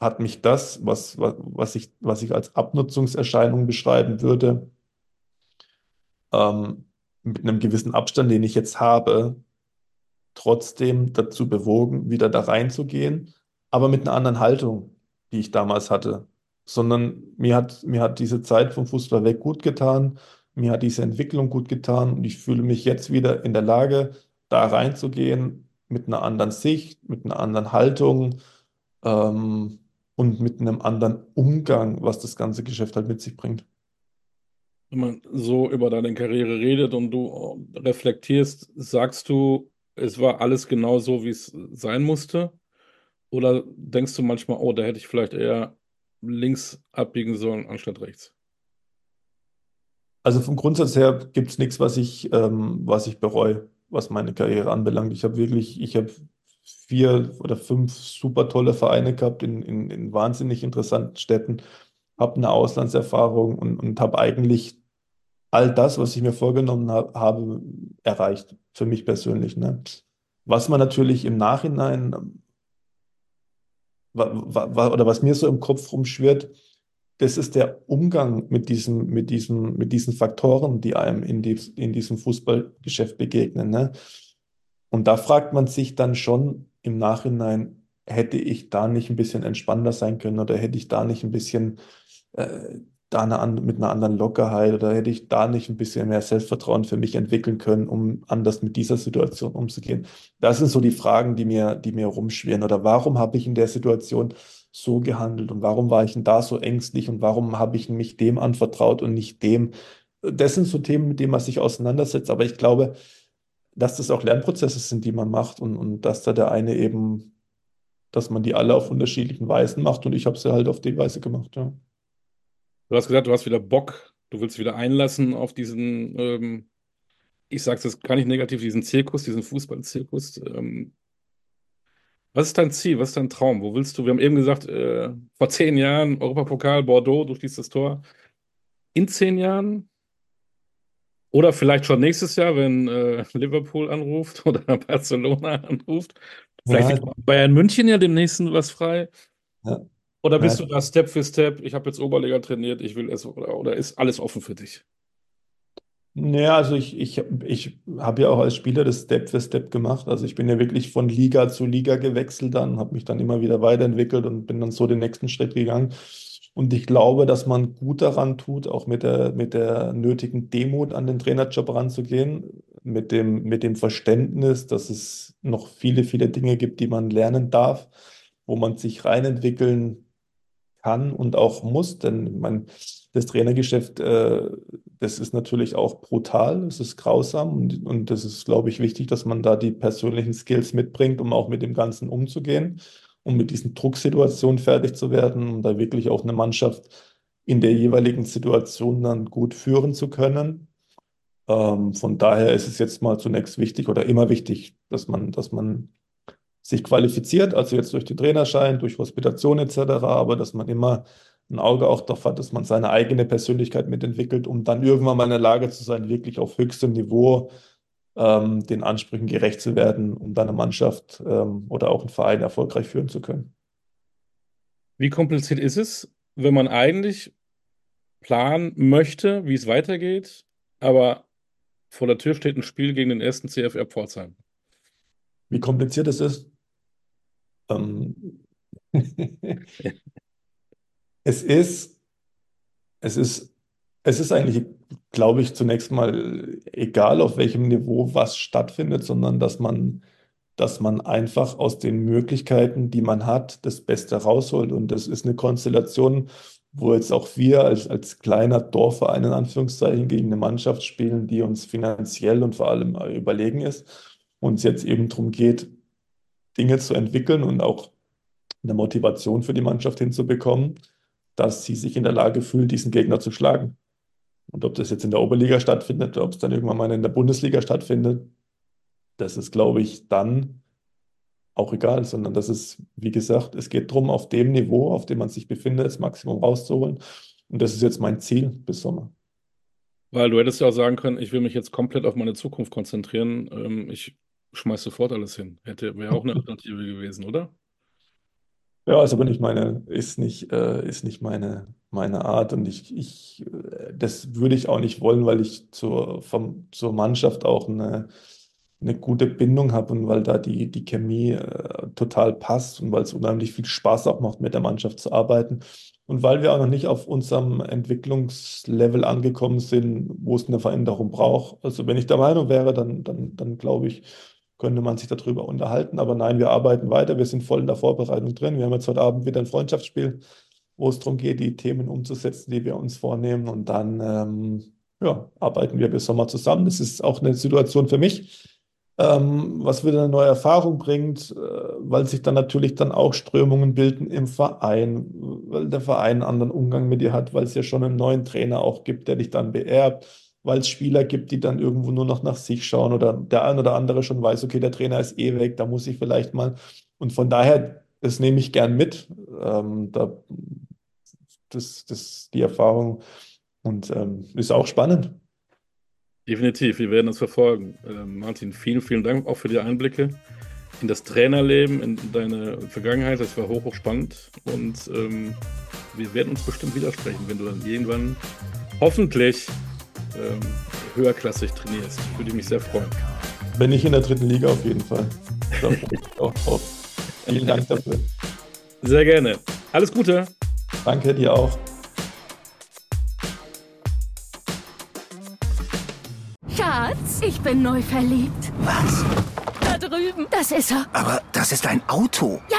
S2: hat mich das, was, was, ich, was ich als Abnutzungserscheinung beschreiben würde, ähm, mit einem gewissen Abstand, den ich jetzt habe, trotzdem dazu bewogen, wieder da reinzugehen, aber mit einer anderen Haltung, die ich damals hatte. Sondern mir hat, mir hat diese Zeit vom Fußball weg gut getan, mir hat diese Entwicklung gut getan und ich fühle mich jetzt wieder in der Lage, da reinzugehen mit einer anderen Sicht, mit einer anderen Haltung ähm, und mit einem anderen Umgang, was das ganze Geschäft halt mit sich bringt.
S1: Wenn man so über deine Karriere redet und du reflektierst, sagst du, es war alles genau so, wie es sein musste? Oder denkst du manchmal, oh, da hätte ich vielleicht eher links abbiegen sollen anstatt rechts?
S2: Also vom Grundsatz her gibt es nichts, was ich, ähm, was ich bereue, was meine Karriere anbelangt. Ich habe wirklich, ich habe vier oder fünf super tolle Vereine gehabt in, in, in wahnsinnig interessanten Städten, habe eine Auslandserfahrung und, und habe eigentlich all das, was ich mir vorgenommen hab, habe, erreicht, für mich persönlich. Ne? Was man natürlich im Nachhinein, oder was mir so im Kopf rumschwirrt, das ist der Umgang mit diesen, mit diesen, mit diesen Faktoren, die einem in, die, in diesem Fußballgeschäft begegnen. Ne? Und da fragt man sich dann schon im Nachhinein, hätte ich da nicht ein bisschen entspannter sein können oder hätte ich da nicht ein bisschen äh, da eine, mit einer anderen Lockerheit oder hätte ich da nicht ein bisschen mehr Selbstvertrauen für mich entwickeln können, um anders mit dieser Situation umzugehen? Das sind so die Fragen, die mir, die mir rumschwirren. Oder warum habe ich in der Situation so gehandelt und warum war ich denn da so ängstlich und warum habe ich mich dem anvertraut und nicht dem? Das sind so Themen, mit denen man sich auseinandersetzt. Aber ich glaube, dass das auch Lernprozesse sind, die man macht und, und dass da der eine eben, dass man die alle auf unterschiedlichen Weisen macht und ich habe sie halt auf die Weise gemacht, ja.
S1: Du hast gesagt, du hast wieder Bock, du willst wieder einlassen auf diesen, ähm, ich sage es jetzt gar nicht negativ, diesen Zirkus, diesen Fußballzirkus. Ähm, was ist dein Ziel? Was ist dein Traum? Wo willst du? Wir haben eben gesagt, äh, vor zehn Jahren Europapokal, Bordeaux, du schließt das Tor. In zehn Jahren? Oder vielleicht schon nächstes Jahr, wenn äh, Liverpool anruft oder Barcelona anruft. Vielleicht ja, Bayern München ja demnächst was frei. Ja. Oder bist ja. du da Step für Step? Ich habe jetzt Oberliga trainiert, ich will es, oder, oder ist alles offen für dich?
S2: Naja, also ich, ich, ich habe ja auch als Spieler das Step für Step gemacht. Also ich bin ja wirklich von Liga zu Liga gewechselt dann, habe mich dann immer wieder weiterentwickelt und bin dann so den nächsten Schritt gegangen. Und ich glaube, dass man gut daran tut, auch mit der, mit der nötigen Demut an den Trainerjob ranzugehen, mit dem, mit dem Verständnis, dass es noch viele, viele Dinge gibt, die man lernen darf, wo man sich reinentwickeln kann und auch muss, denn mein, das Trainergeschäft, äh, das ist natürlich auch brutal, es ist grausam und, und das ist, glaube ich, wichtig, dass man da die persönlichen Skills mitbringt, um auch mit dem Ganzen umzugehen, um mit diesen Drucksituationen fertig zu werden, um da wirklich auch eine Mannschaft in der jeweiligen Situation dann gut führen zu können. Ähm, von daher ist es jetzt mal zunächst wichtig oder immer wichtig, dass man, dass man sich qualifiziert, also jetzt durch den Trainerschein, durch Hospitation etc., aber dass man immer ein Auge auch darauf hat, dass man seine eigene Persönlichkeit mitentwickelt, um dann irgendwann mal in der Lage zu sein, wirklich auf höchstem Niveau ähm, den Ansprüchen gerecht zu werden, um dann eine Mannschaft ähm, oder auch einen Verein erfolgreich führen zu können.
S1: Wie kompliziert ist es, wenn man eigentlich planen möchte, wie es weitergeht, aber vor der Tür steht ein Spiel gegen den ersten CFR Pforzheim?
S2: Wie kompliziert es ist? Ähm, es ist, es ist, es ist eigentlich, glaube ich, zunächst mal egal, auf welchem Niveau was stattfindet, sondern dass man, dass man einfach aus den Möglichkeiten, die man hat, das Beste rausholt. Und das ist eine Konstellation, wo jetzt auch wir als, als kleiner Dorfverein in Anführungszeichen gegen eine Mannschaft spielen, die uns finanziell und vor allem überlegen ist. Und es jetzt eben darum geht, Dinge zu entwickeln und auch eine Motivation für die Mannschaft hinzubekommen, dass sie sich in der Lage fühlt, diesen Gegner zu schlagen. Und ob das jetzt in der Oberliga stattfindet, ob es dann irgendwann mal in der Bundesliga stattfindet, das ist, glaube ich, dann auch egal, sondern das ist, wie gesagt, es geht darum, auf dem Niveau, auf dem man sich befindet, das Maximum rauszuholen. Und das ist jetzt mein Ziel bis Sommer.
S1: Weil du hättest ja auch sagen können, ich will mich jetzt komplett auf meine Zukunft konzentrieren. Ähm, ich schmeiß sofort alles hin. Hätte, wäre auch eine Alternative gewesen, oder?
S2: Ja, ist aber nicht meine, ist nicht, äh, ist nicht meine, meine Art und ich, ich, äh, das würde ich auch nicht wollen, weil ich zur, vom, zur Mannschaft auch eine, eine gute Bindung habe und weil da die, die Chemie äh, total passt und weil es unheimlich viel Spaß auch macht, mit der Mannschaft zu arbeiten. Und weil wir auch noch nicht auf unserem Entwicklungslevel angekommen sind, wo es eine Veränderung braucht. Also wenn ich der Meinung wäre, dann, dann, dann glaube ich, könnte man sich darüber unterhalten. Aber nein, wir arbeiten weiter, wir sind voll in der Vorbereitung drin. Wir haben jetzt heute Abend wieder ein Freundschaftsspiel, wo es darum geht, die Themen umzusetzen, die wir uns vornehmen. Und dann ähm, ja, arbeiten wir bis Sommer zusammen. Das ist auch eine Situation für mich, ähm, was wieder eine neue Erfahrung bringt, äh, weil sich dann natürlich dann auch Strömungen bilden im Verein, weil der Verein einen anderen Umgang mit dir hat, weil es ja schon einen neuen Trainer auch gibt, der dich dann beerbt weil es Spieler gibt, die dann irgendwo nur noch nach sich schauen oder der ein oder andere schon weiß, okay, der Trainer ist eh weg, da muss ich vielleicht mal. Und von daher, das nehme ich gern mit. Ähm, da, das, das die Erfahrung und ähm, ist auch spannend.
S1: Definitiv, wir werden es verfolgen. Ähm, Martin, vielen, vielen Dank auch für die Einblicke in das Trainerleben, in deine Vergangenheit. Das war hoch, hoch spannend und ähm, wir werden uns bestimmt widersprechen, wenn du dann irgendwann hoffentlich ähm, höherklassig trainierst. Würde ich mich sehr freuen.
S2: Wenn nicht in der dritten Liga auf jeden Fall. auch drauf. Vielen Dank dafür.
S1: Sehr gerne. Alles Gute.
S2: Danke dir auch.
S3: Schatz, ich bin neu verliebt.
S4: Was?
S3: Da drüben. Das ist er.
S4: Aber das ist ein Auto.
S3: Ja,